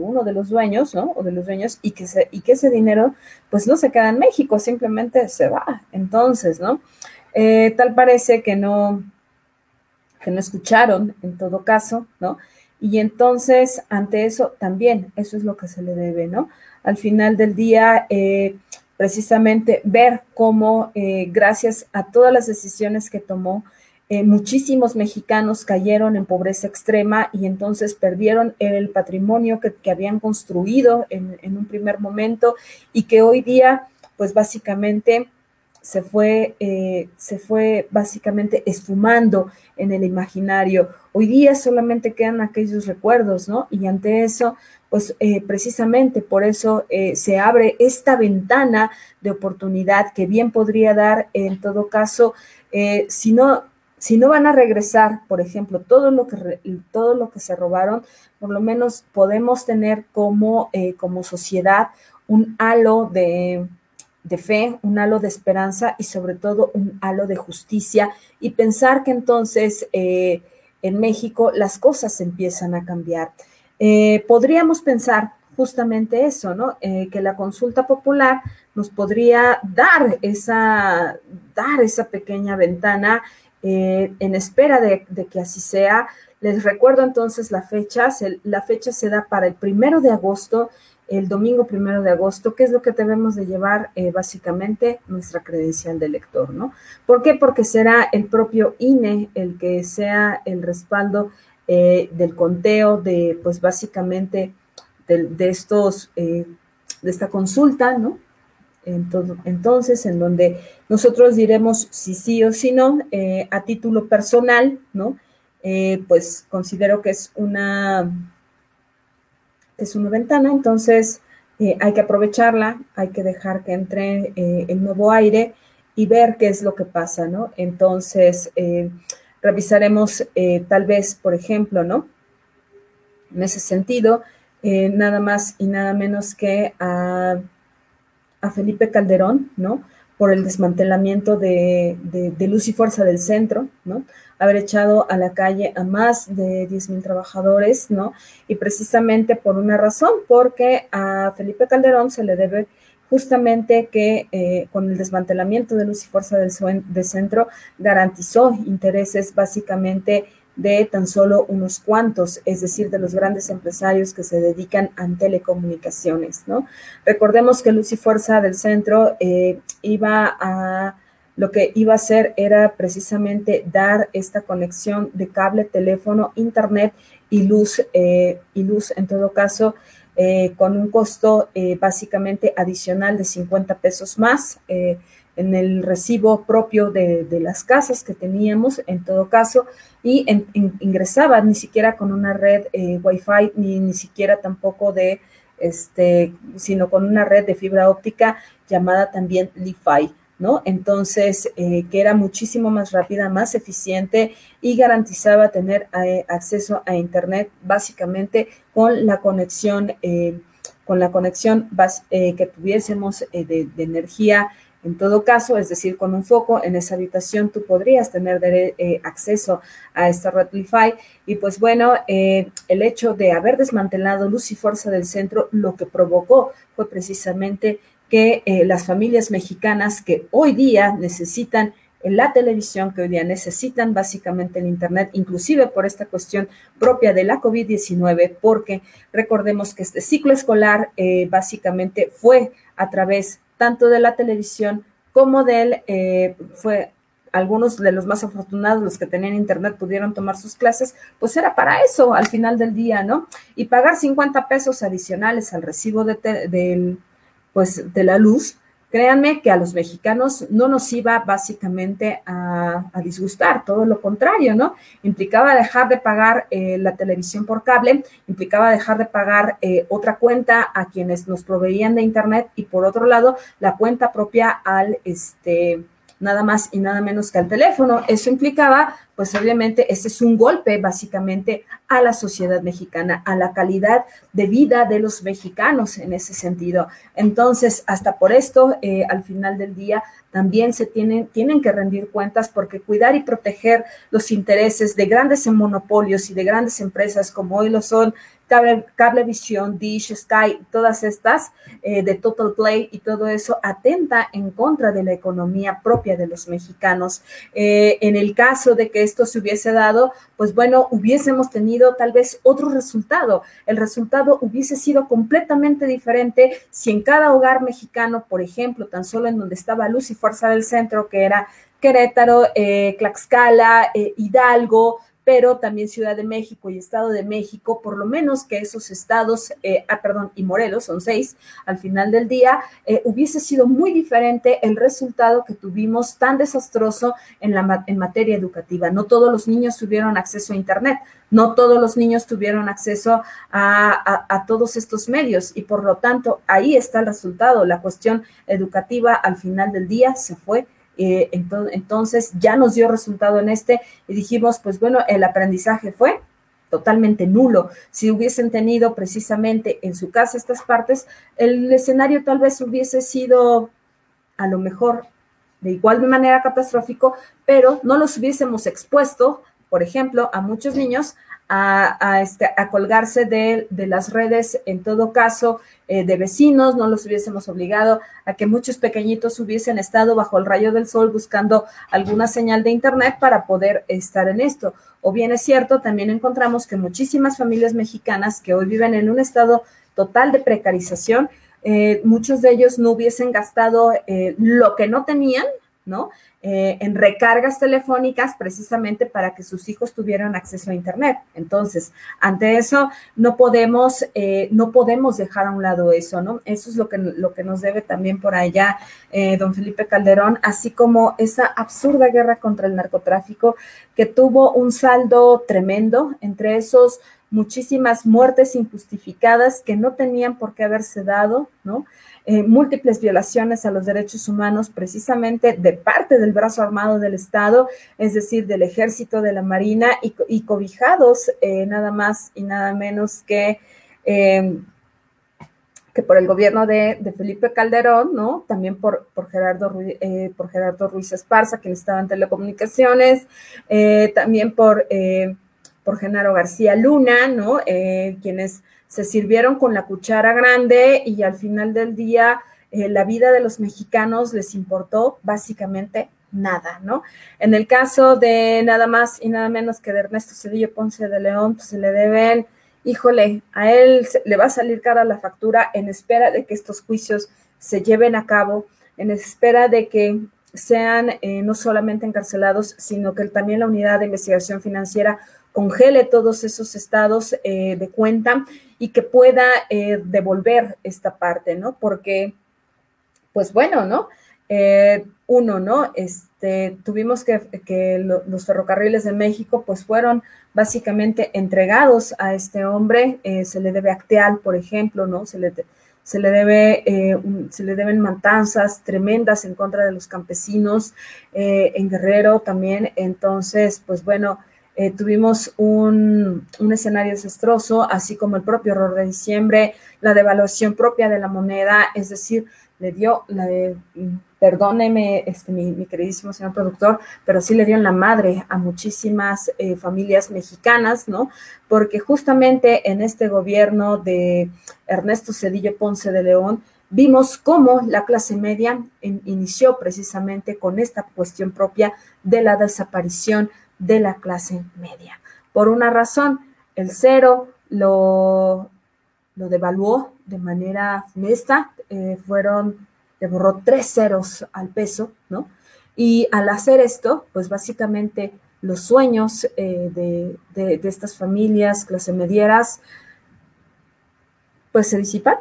uno de los dueños, ¿no? O de los dueños y que, y que ese dinero pues no se queda en México, simplemente se va. Entonces, ¿no? Eh, tal parece que no, que no escucharon en todo caso, ¿no? Y entonces, ante eso, también eso es lo que se le debe, ¿no? Al final del día, eh, precisamente ver cómo, eh, gracias a todas las decisiones que tomó, eh, muchísimos mexicanos cayeron en pobreza extrema y entonces perdieron el patrimonio que, habían construido en, en, un primer momento y que hoy día, pues básicamente se fue, eh, se fue básicamente esfumando en el imaginario. Hoy día solamente quedan aquellos recuerdos, ¿no? Y ante eso, pues eh, precisamente por eso eh, se abre esta ventana de oportunidad que bien podría dar en todo caso, si no si no van a regresar, por ejemplo, todo lo que, todo lo que se robaron, por lo menos podemos tener como, como sociedad un halo de, de fe, un halo de esperanza y sobre todo un halo de justicia y pensar que entonces eh, en México las cosas empiezan a cambiar. Eh, podríamos pensar justamente eso, ¿no? Eh, que la consulta popular nos podría dar esa, dar esa pequeña ventana en espera de, de, que así sea. Les recuerdo entonces la fecha, la fecha se da para el primero de agosto el domingo primero de agosto, ¿qué es lo que debemos de llevar? Eh, básicamente nuestra credencial de lector, ¿no? ¿Por qué? Porque será el propio INE el que sea el respaldo eh, del conteo de, pues básicamente, de, estos, eh, de esta consulta, ¿no? Entonces, en donde nosotros diremos si sí o si no, a título personal, ¿no? pues considero que es una es una ventana, entonces eh, hay que aprovecharla, hay que dejar que entre eh, el nuevo aire y ver qué es lo que pasa, ¿no? Entonces, eh, revisaremos tal vez, por ejemplo, ¿no? En ese sentido, nada más y nada menos que a, a, Felipe Calderón, ¿no? Por el desmantelamiento de, de, Luz y Fuerza del Centro, ¿no? haber echado a la calle a más de 10.000 trabajadores, ¿no? Y precisamente por una razón, porque a Felipe Calderón se le debe justamente que eh, con el desmantelamiento de Luz y Fuerza del de Centro garantizó intereses básicamente de tan solo unos cuantos, es decir, de los grandes empresarios que se dedican a telecomunicaciones, ¿no? Recordemos que Luz y Fuerza del Centro eh, iba a lo que iba a hacer era precisamente dar esta conexión de cable, teléfono, internet y luz, eh, y luz en todo caso, eh, con un costo básicamente adicional de 50 pesos más en el recibo propio de, las casas que teníamos, en todo caso, y ingresaba ni siquiera con una red Wi-Fi, ni, ni siquiera tampoco de, este, sino con una red de fibra óptica llamada también Li-Fi. Entonces, eh, que era muchísimo más rápida, más eficiente y garantizaba tener eh, acceso a Internet básicamente con la conexión, eh, con la conexión que tuviésemos de, energía en todo caso, es decir, con un foco en esa habitación, tú podrías tener acceso a esta Wi-Fi. Y pues bueno, el hecho de haber desmantelado luz y fuerza del centro, lo que provocó fue precisamente que eh, las familias mexicanas que hoy día necesitan la televisión, que hoy día necesitan básicamente el Internet, inclusive por esta cuestión propia de la COVID-19, porque recordemos que este ciclo escolar eh, básicamente fue a través tanto de la televisión como del, eh, fue algunos de los más afortunados, los que tenían internet, pudieron tomar sus clases, pues era para eso al final del día, ¿no? Y pagar 50 pesos adicionales al recibo de del pues de la luz, créanme que a los mexicanos no nos iba básicamente a, disgustar, todo lo contrario, ¿no? Implicaba dejar de pagar eh, la televisión por cable, implicaba dejar de pagar eh, otra cuenta a quienes nos proveían de internet y por otro lado la cuenta propia al este nada más y nada menos que al teléfono. Eso implicaba, pues obviamente, ese es un golpe básicamente a la sociedad mexicana, a la calidad de vida de los mexicanos en ese sentido. Entonces, hasta por esto, eh, al final del día, también se tienen, tienen que rendir cuentas porque cuidar y proteger los intereses de grandes monopolios y de grandes empresas como hoy lo son Cablevisión, Dish, Sky, todas estas eh, de Total Play y todo eso atenta en contra de la economía propia de los mexicanos. Eh, en el caso de que esto se hubiese dado, pues bueno, hubiésemos tenido tal vez otro resultado. El resultado hubiese sido completamente diferente si en cada hogar mexicano, por ejemplo, tan solo en donde estaba Luz y Fuerza del Centro, que era Querétaro, eh, Tlaxcala, Hidalgo, pero también Ciudad de México y Estado de México, por lo menos que esos estados, eh, ah, perdón, y Morelos, son seis, al final del día, eh, hubiese sido muy diferente el resultado que tuvimos tan desastroso en, la, en materia educativa. No todos los niños tuvieron acceso a Internet, no todos los niños tuvieron acceso a, a todos estos medios y por lo tanto ahí está el resultado. La cuestión educativa al final del día se fue eh, entonces ya nos dio resultado en este y dijimos, pues bueno, el aprendizaje fue totalmente nulo. Si hubiesen tenido precisamente en su casa estas partes, el escenario tal vez hubiese sido a lo mejor de igual manera catastrófico, pero no los hubiésemos expuesto, por ejemplo, a muchos niños a, este, a colgarse de, las redes, en todo caso, eh, de vecinos, no los hubiésemos obligado a que muchos pequeñitos hubiesen estado bajo el rayo del sol buscando alguna señal de internet para poder estar en esto. O bien es cierto, también encontramos que muchísimas familias mexicanas que hoy viven en un estado total de precarización, eh, muchos de ellos no hubiesen gastado eh, lo que no tenían, ¿no? Eh, en recargas telefónicas precisamente para que sus hijos tuvieran acceso a Internet. Entonces, ante eso, no podemos, eh, no podemos dejar a un lado eso, ¿no? Eso es lo que, lo que nos debe también por allá eh, don Felipe Calderón, así como esa absurda guerra contra el narcotráfico que tuvo un saldo tremendo entre esos muchísimas muertes injustificadas que no tenían por qué haberse dado, ¿no? Eh, múltiples violaciones a los derechos humanos precisamente de parte del brazo armado del Estado, es decir, del ejército, de la Marina y, cobijados eh, nada más y nada menos que... Em, que por el gobierno de, Felipe Calderón, ¿no? También por, por, Gerardo, Ruiz, eh, por Gerardo Ruiz Esparza, quien estaba en telecomunicaciones, también por, por Genaro García Luna, ¿no? quienes se sirvieron con la cuchara grande y al final del día eh, la vida de los mexicanos les importó básicamente nada, ¿no? En el caso de nada más y nada menos que de Ernesto Cedillo Ponce de León, pues se le deben, híjole, a él le va a salir cara la factura en espera de que estos juicios se lleven a cabo, en espera de que sean eh, no solamente encarcelados, sino que también la unidad de investigación financiera congele todos esos estados eh, de cuenta y que pueda eh, devolver esta parte, ¿no? Porque, pues bueno, ¿no? Eh, uno, ¿no? Este, tuvimos que, que los ferrocarriles de México, pues fueron básicamente entregados a este hombre, se le debe Acteal, por ejemplo, ¿no? Se le, se le debe, se le deben matanzas tremendas en contra de los campesinos en Guerrero también. Entonces, pues bueno, eh, tuvimos un, escenario desastroso, así como el propio error de diciembre, la devaluación propia de la moneda, es decir, le dio, la perdóneme, este, mi, queridísimo señor productor, pero sí le dio en la madre a muchísimas eh, familias mexicanas, ¿no? Porque justamente en este gobierno de Ernesto Cedillo Ponce de León, vimos cómo la clase media inició precisamente con esta cuestión propia de la desaparición de la clase media. Por una razón, el cero lo, lo devaluó de manera funesta, eh, fueron, le borró tres ceros al peso, ¿no? Y al hacer esto, pues básicamente los sueños eh, de, estas familias clase medieras, pues se disipan,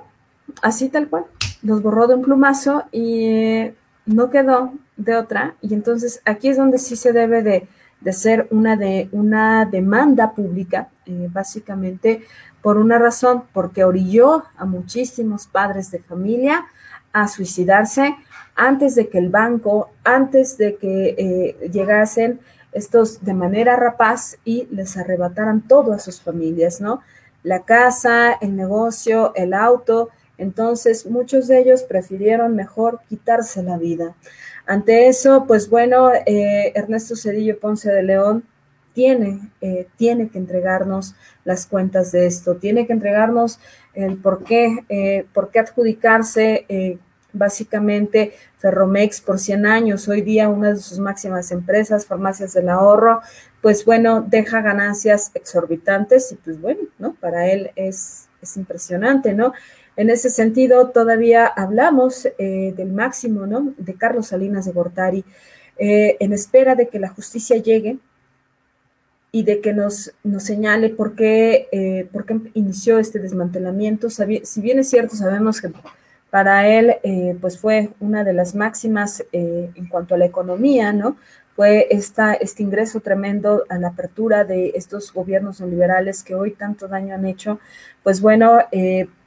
así tal cual. Los borró de un plumazo y eh, no quedó de otra. Y entonces aquí es donde sí se debe de, de ser una, de, una demanda pública, eh, básicamente por una razón, porque orilló a muchísimos padres de familia a suicidarse antes de que el banco, antes de que eh, llegasen estos de manera rapaz y les arrebataran todo a sus familias, ¿no? La casa, el negocio, el auto. Entonces, muchos de ellos prefirieron mejor quitarse la vida. Ante eso, pues bueno, eh, Ernesto Cedillo Ponce de León tiene, eh, tiene que entregarnos las cuentas de esto, tiene que entregarnos el por qué, eh, por qué adjudicarse eh, básicamente Ferromex por 100 años, hoy día una de sus máximas empresas, Farmacias del Ahorro, pues bueno, deja ganancias exorbitantes y pues bueno, ¿no? Para él es, es impresionante, ¿no? En ese sentido, todavía hablamos del máximo, ¿no? De Carlos Salinas de Gortari, en espera de que la justicia llegue, y de que nos, nos señale por qué, eh, por qué inició este desmantelamiento. Si bien es cierto, sabemos que para él eh, pues fue una de las máximas eh, en cuanto a la economía, ¿no? Fue esta, este ingreso tremendo a la apertura de estos gobiernos neoliberales que hoy tanto daño han hecho, pues bueno,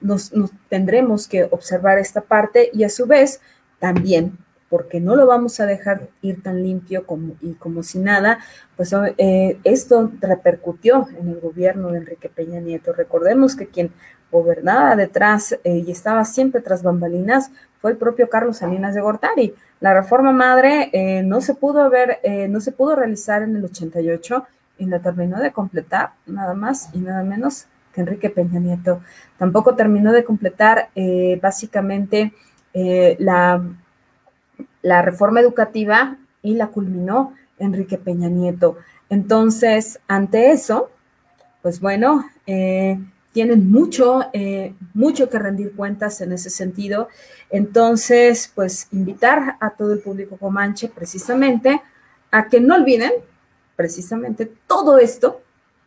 nos, nos tendremos que observar esta parte y a su vez también porque no lo vamos a dejar ir tan limpio como, y como si nada, pues eh, esto repercutió en el gobierno de Enrique Peña Nieto. Recordemos que quien gobernaba detrás eh, y estaba siempre tras bambalinas fue el propio Carlos Salinas de Gortari. La reforma madre eh, no se pudo ver, no se pudo realizar en el 88 y la terminó de completar nada más y nada menos que Enrique Peña Nieto. Tampoco terminó de completar básicamente la la reforma educativa y la culminó Enrique Peña Nieto. Entonces, ante eso, pues bueno, eh, tienen mucho, eh, mucho que rendir cuentas en ese sentido. Entonces, pues invitar a todo el público comanche precisamente a que no olviden precisamente todo esto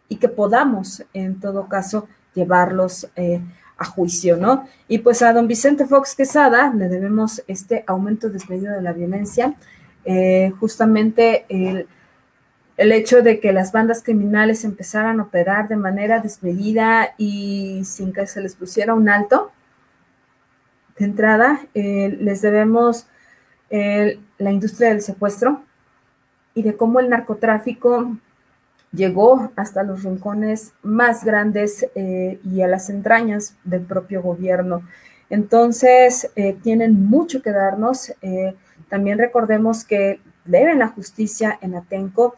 y que podamos, en todo caso, llevarlos eh, a juicio, ¿no? Y pues a don Vicente Fox Quesada le debemos este aumento desmedido de la violencia, eh, justamente el, el, hecho de que las bandas criminales empezaran a operar de manera desmedida y sin que se les pusiera un alto. De entrada, eh, les debemos eh, la industria del secuestro y de cómo el narcotráfico llegó hasta los rincones más grandes eh, y a las entrañas del propio gobierno. Entonces, tienen mucho que darnos. También recordemos que deben la justicia en Atenco.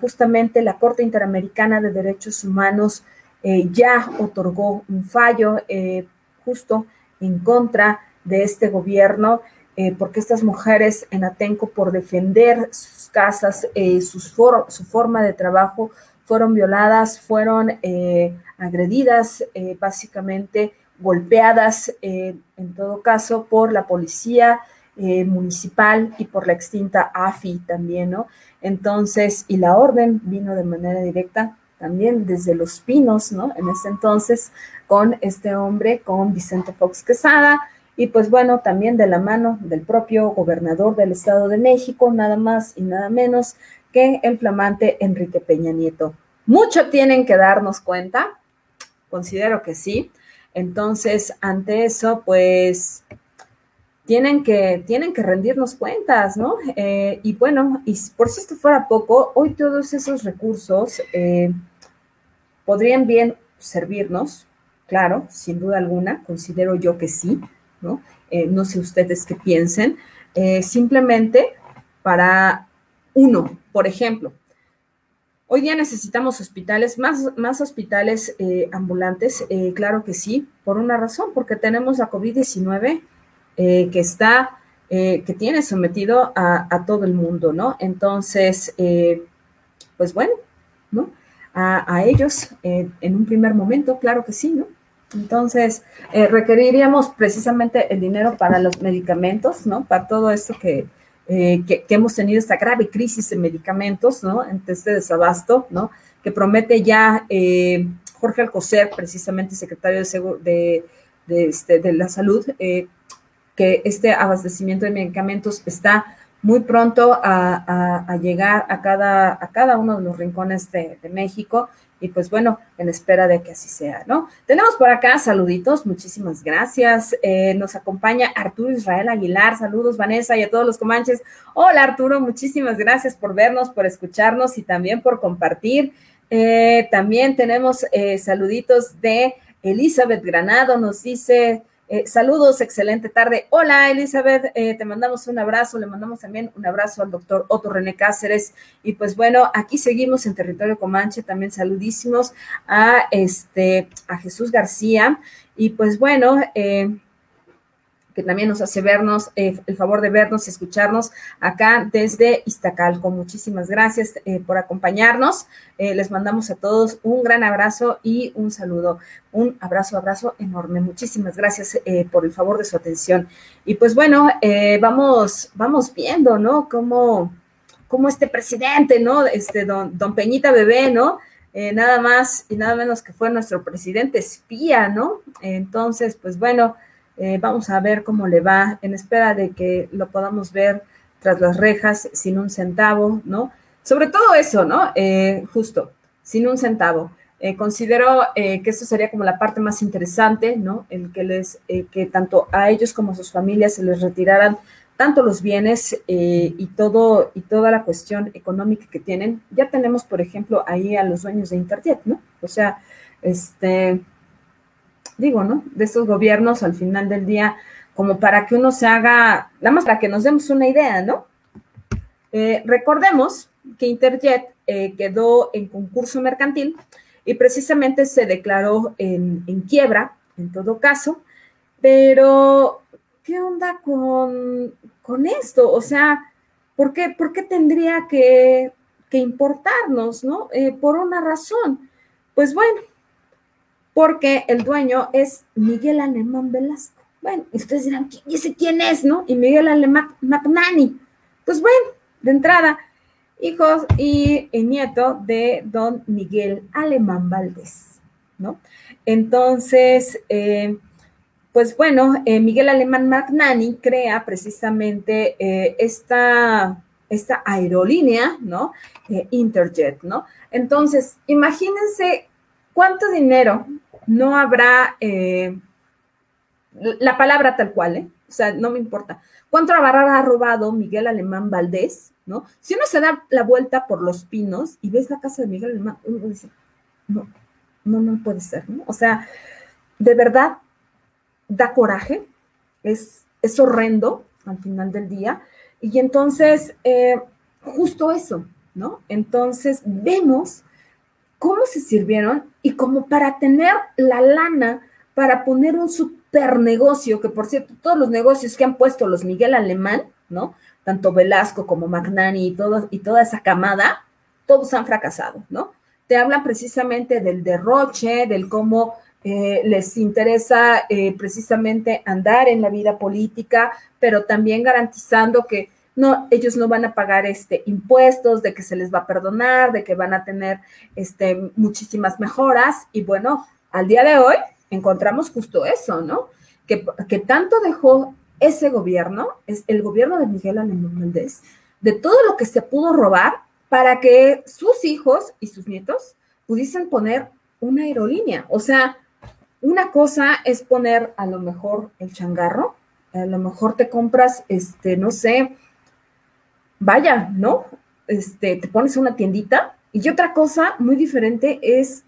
Justamente la Corte Interamericana de Derechos Humanos ya otorgó un fallo justo en contra de este gobierno eh, porque estas mujeres en Atenco, por defender sus casas, eh, su forma de trabajo, fueron violadas, fueron eh, agredidas, básicamente golpeadas, en todo caso, por la policía municipal y por la extinta AFI también, ¿no? Entonces, y la orden vino de manera directa también desde Los Pinos, ¿no? En ese entonces, con este hombre, con Vicente Fox Quesada, y pues bueno, también de la mano del propio gobernador del Estado de México, nada más y nada menos que el flamante Enrique Peña Nieto. Mucho tienen que darnos cuenta, considero que sí. Entonces, ante eso, pues tienen que, tienen que rendirnos cuentas, ¿no? Eh, y bueno, y por si esto fuera poco, hoy todos esos recursos eh, podrían bien servirnos, claro, sin duda alguna, considero yo que sí, ¿no? Eh, no sé ustedes qué piensen, eh, simplemente para uno, por ejemplo, hoy día necesitamos hospitales, más, más hospitales eh, ambulantes, claro que sí, por una razón, porque tenemos la COVID-19 que está, que tiene sometido a, todo el mundo, ¿no? Entonces, pues bueno, ¿no? A, ellos en un primer momento, claro que sí, ¿no? Entonces, eh, requeriríamos precisamente el dinero para los medicamentos, ¿no? Para todo esto que, eh, que, hemos tenido, esta grave crisis de medicamentos, ¿no? Este desabasto, ¿no? Que promete ya eh, Jorge Alcocer, precisamente secretario de, de, este, de la Salud, que este abastecimiento de medicamentos está muy pronto a, llegar a cada, a cada uno de los rincones de, de México y pues bueno, en espera de que así sea, ¿no? Tenemos por acá saluditos, muchísimas gracias. Eh, nos acompaña Arturo Israel Aguilar, saludos Vanessa y a todos los comanches. Hola Arturo, muchísimas gracias por vernos, por escucharnos y también por compartir. Eh, también tenemos eh, saluditos de Elizabeth Granado, nos dice Eh, saludos, excelente tarde. Hola, Elizabeth, eh, te mandamos un abrazo, le mandamos también un abrazo al doctor Otto René Cáceres. Y pues bueno, aquí seguimos en territorio Comanche, también saludísimos a este a Jesús García. Y pues bueno, eh, que también nos hace vernos, eh, el favor de vernos y escucharnos acá desde Iztacalco. Muchísimas gracias eh, por acompañarnos. Eh, les mandamos a todos un gran abrazo y un saludo. Un abrazo, abrazo enorme. Muchísimas gracias por el favor de su atención. Y pues bueno, vamos, vamos viendo, ¿no? Cómo, cómo este presidente, ¿no? Este don, don Peñita Bebé, ¿no? nada más y nada menos que fue nuestro presidente espía, ¿no? Entonces, pues bueno, eh, vamos a ver cómo le va en espera de que lo podamos ver tras las rejas sin un centavo, ¿no? Sobre todo eso, ¿no? Eh, justo, sin un centavo. Eh, considero que eso sería como la parte más interesante, ¿no? El que les, que tanto a ellos como a sus familias se les retiraran tanto los bienes y todo y toda la cuestión económica que tienen. Ya tenemos, por ejemplo, ahí a los dueños de Internet, ¿no? O sea, este, digo, ¿no? De estos gobiernos al final del día, como para que uno se haga, nada más para que nos demos una idea, ¿no? Eh, recordemos que Interjet eh, quedó en concurso mercantil y precisamente se declaró en, quiebra, en todo caso, pero ¿qué onda con, con esto? O sea, ¿por qué, por qué tendría que, que importarnos, ¿no? Eh, por una razón. Pues bueno, porque el dueño es Miguel Alemán Velasco. Bueno, ustedes dirán, ¿y ese quién es, no? Y Miguel Alemán Magnani. Pues bueno, de entrada, hijos y, nieto de don Miguel Alemán Valdés, ¿no? Entonces, eh, pues bueno, eh, Miguel Alemán Magnani crea precisamente eh, esta, esta aerolínea, ¿no? Interjet, ¿no? Entonces, imagínense cuánto dinero no habrá eh, la palabra tal cual, ¿eh? O sea, no me importa. ¿Cuánto habrá robado Miguel Alemán Valdés? ¿No? Si uno se da la vuelta por los pinos y ves la casa de Miguel Alemán, uno dice, no, no, no puede ser, ¿no? O sea, de verdad, da coraje, es, es horrendo al final del día. Y entonces, eh, justo eso, ¿no? Entonces, vemos cómo se sirvieron y como para tener la lana para poner un super negocio, que por cierto, todos los negocios que han puesto los Miguel Alemán, ¿no? Tanto Velasco como Magnani y, todo, y toda esa camada, todos han fracasado, ¿no? Te hablan precisamente del derroche, del cómo eh, les interesa eh, precisamente andar en la vida política, pero también garantizando que no, ellos no van a pagar este, impuestos, de que se les va a perdonar, de que van a tener este, muchísimas mejoras. Y bueno, al día de hoy encontramos justo eso, ¿no? Que, que tanto dejó ese gobierno, es el gobierno de Miguel Alemán Méndez, de todo lo que se pudo robar para que sus hijos y sus nietos pudiesen poner una aerolínea. O sea, una cosa es poner a lo mejor el changarro, a lo mejor te compras, este, no sé, vaya, ¿no? Este, te pones una tiendita. Y otra cosa muy diferente es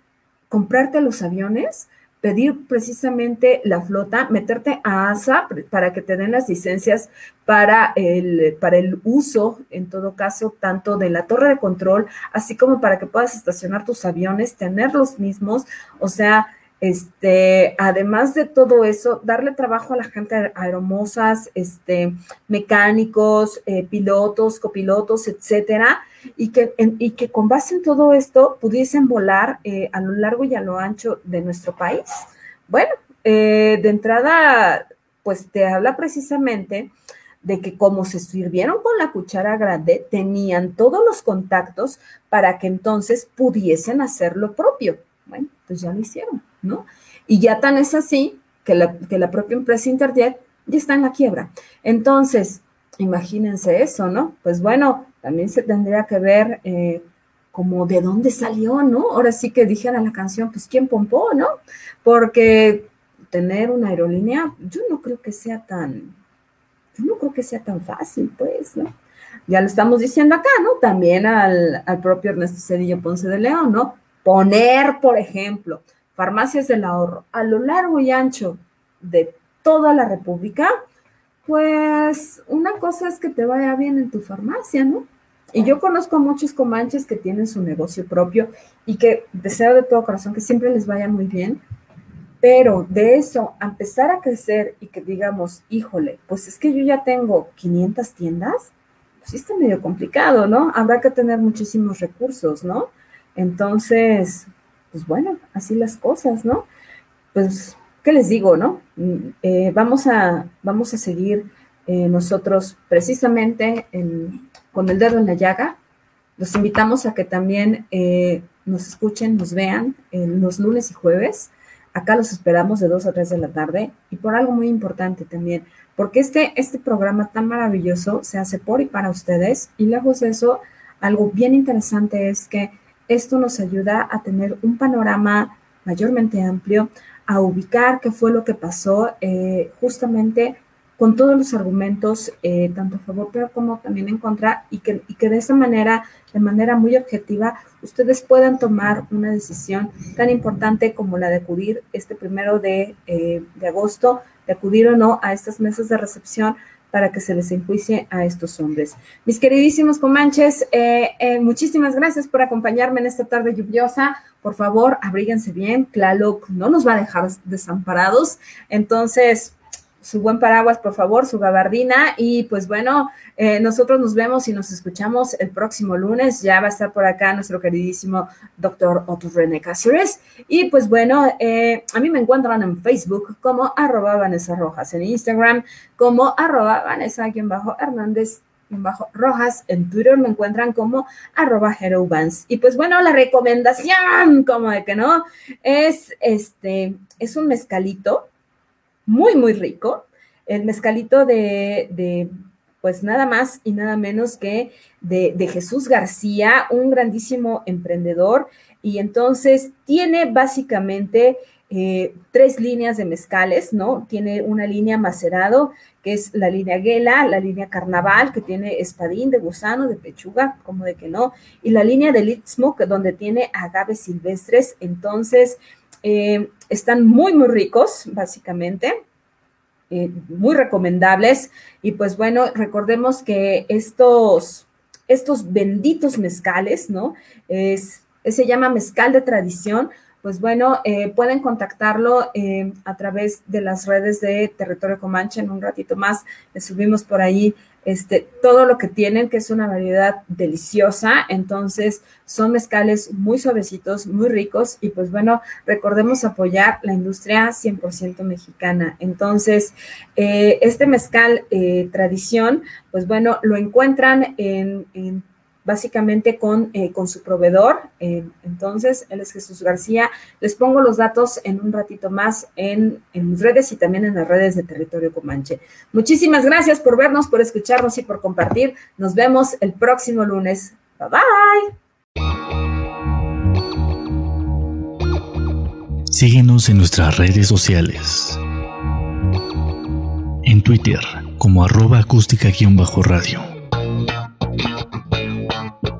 comprarte los aviones, pedir precisamente la flota, meterte a ASA para que te den las licencias para el, para el uso, en todo caso, tanto de la torre de control, así como para que puedas estacionar tus aviones, tener los mismos, o sea, este, además de todo eso, darle trabajo a la gente aeromosas, este, mecánicos, eh, pilotos, copilotos, etcétera, y que, y que con base en todo esto pudiesen volar eh, a lo largo y a lo ancho de nuestro país. Bueno, eh, de entrada, pues te habla precisamente de que como se sirvieron con la cuchara grande, tenían todos los contactos para que entonces pudiesen hacer lo propio. Bueno, pues ya lo hicieron. ¿No? Y ya tan es así que la, que la propia empresa Interjet ya está en la quiebra. Entonces, imagínense eso, ¿no? Pues bueno, también se tendría que ver eh, como de dónde salió, ¿no? Ahora sí que dijera la canción, pues quién pompó, ¿no? Porque tener una aerolínea, yo no creo que sea tan, yo no creo que sea tan fácil, pues, ¿no? Ya lo estamos diciendo acá, ¿no? También al, al propio Ernesto Cedillo Ponce de León, ¿no? Poner, por ejemplo, farmacias del ahorro a lo largo y ancho de toda la República, pues una cosa es que te vaya bien en tu farmacia, ¿no? Y yo conozco a muchos comanches que tienen su negocio propio y que deseo de todo corazón que siempre les vaya muy bien, pero de eso, a empezar a crecer y que digamos, híjole, pues es que yo ya tengo 500 tiendas, pues está medio complicado, ¿no? Habrá que tener muchísimos recursos, ¿no? Entonces, pues bueno, así las cosas, ¿no? Pues, ¿qué les digo, no? Eh, vamos, a, vamos a seguir eh, nosotros precisamente con el dedo en la llaga. Los invitamos a que también eh, nos escuchen, nos vean los lunes y jueves Acá los esperamos de 2 a 3 de la tarde y por algo muy importante también, porque este, este programa tan maravilloso se hace por y para ustedes y lejos de eso, algo bien interesante es que esto nos ayuda a tener un panorama mayormente amplio, a ubicar qué fue lo que pasó eh, justamente con todos los argumentos, eh, tanto a favor pero como también en contra, y que, y que de esa manera, de manera muy objetiva, ustedes puedan tomar una decisión tan importante como la de acudir este primero de, eh, de agosto, de acudir o no a estas mesas de recepción para que se les enjuicie a estos hombres. Mis queridísimos comanches, eh, muchísimas gracias por acompañarme en esta tarde lluviosa. Por favor, abríguense bien. Tlaloc no nos va a dejar desamparados. Entonces, su buen paraguas, por favor, su gabardina. Y pues bueno, eh, nosotros nos vemos y nos escuchamos el próximo lunes. Ya va a estar por acá nuestro queridísimo doctor Otto René Cáceres. Y pues bueno, eh, a mí me encuentran en Facebook como arroba Vanessa Rojas, en Instagram como arroba Vanessa-Hernández bajo Rojas, en Twitter me encuentran como arroba Y pues bueno, la recomendación, como de que no, es este, es un mezcalito muy, muy rico. El mezcalito de, pues nada más y nada menos que de, Jesús García, un grandísimo emprendedor. Y entonces tiene básicamente eh, tres líneas de mezcales, ¿no? Tiene una línea macerado, que es la línea Guela, la línea Carnaval, que tiene espadín de gusano, de pechuga, como de que no, y la línea del Istmo, donde tiene agaves silvestres. Entonces, eh, están muy, muy ricos, básicamente. Eh, muy recomendables. Y pues bueno, recordemos que estos, estos benditos mezcales, ¿no? Es, se llama mezcal de tradición. Pues bueno, eh, pueden contactarlo a través de las redes de Territorio Comanche. En un ratito más les subimos por ahí este, todo lo que tienen, que es una variedad deliciosa. Entonces, son mezcales muy suavecitos, muy ricos y pues bueno, recordemos apoyar la industria 100% mexicana. Entonces, eh, este mezcal eh, tradición, pues bueno, lo encuentran en, en básicamente con, eh, con su proveedor. Eh, entonces, él es Jesús García. Les pongo los datos en un ratito más en, en mis redes y también en las redes de Territorio Comanche. Muchísimas gracias por vernos, por escucharnos y por compartir. Nos vemos el próximo lunes. Bye bye. Síguenos en nuestras redes sociales. En Twitter como arroba acústica-radio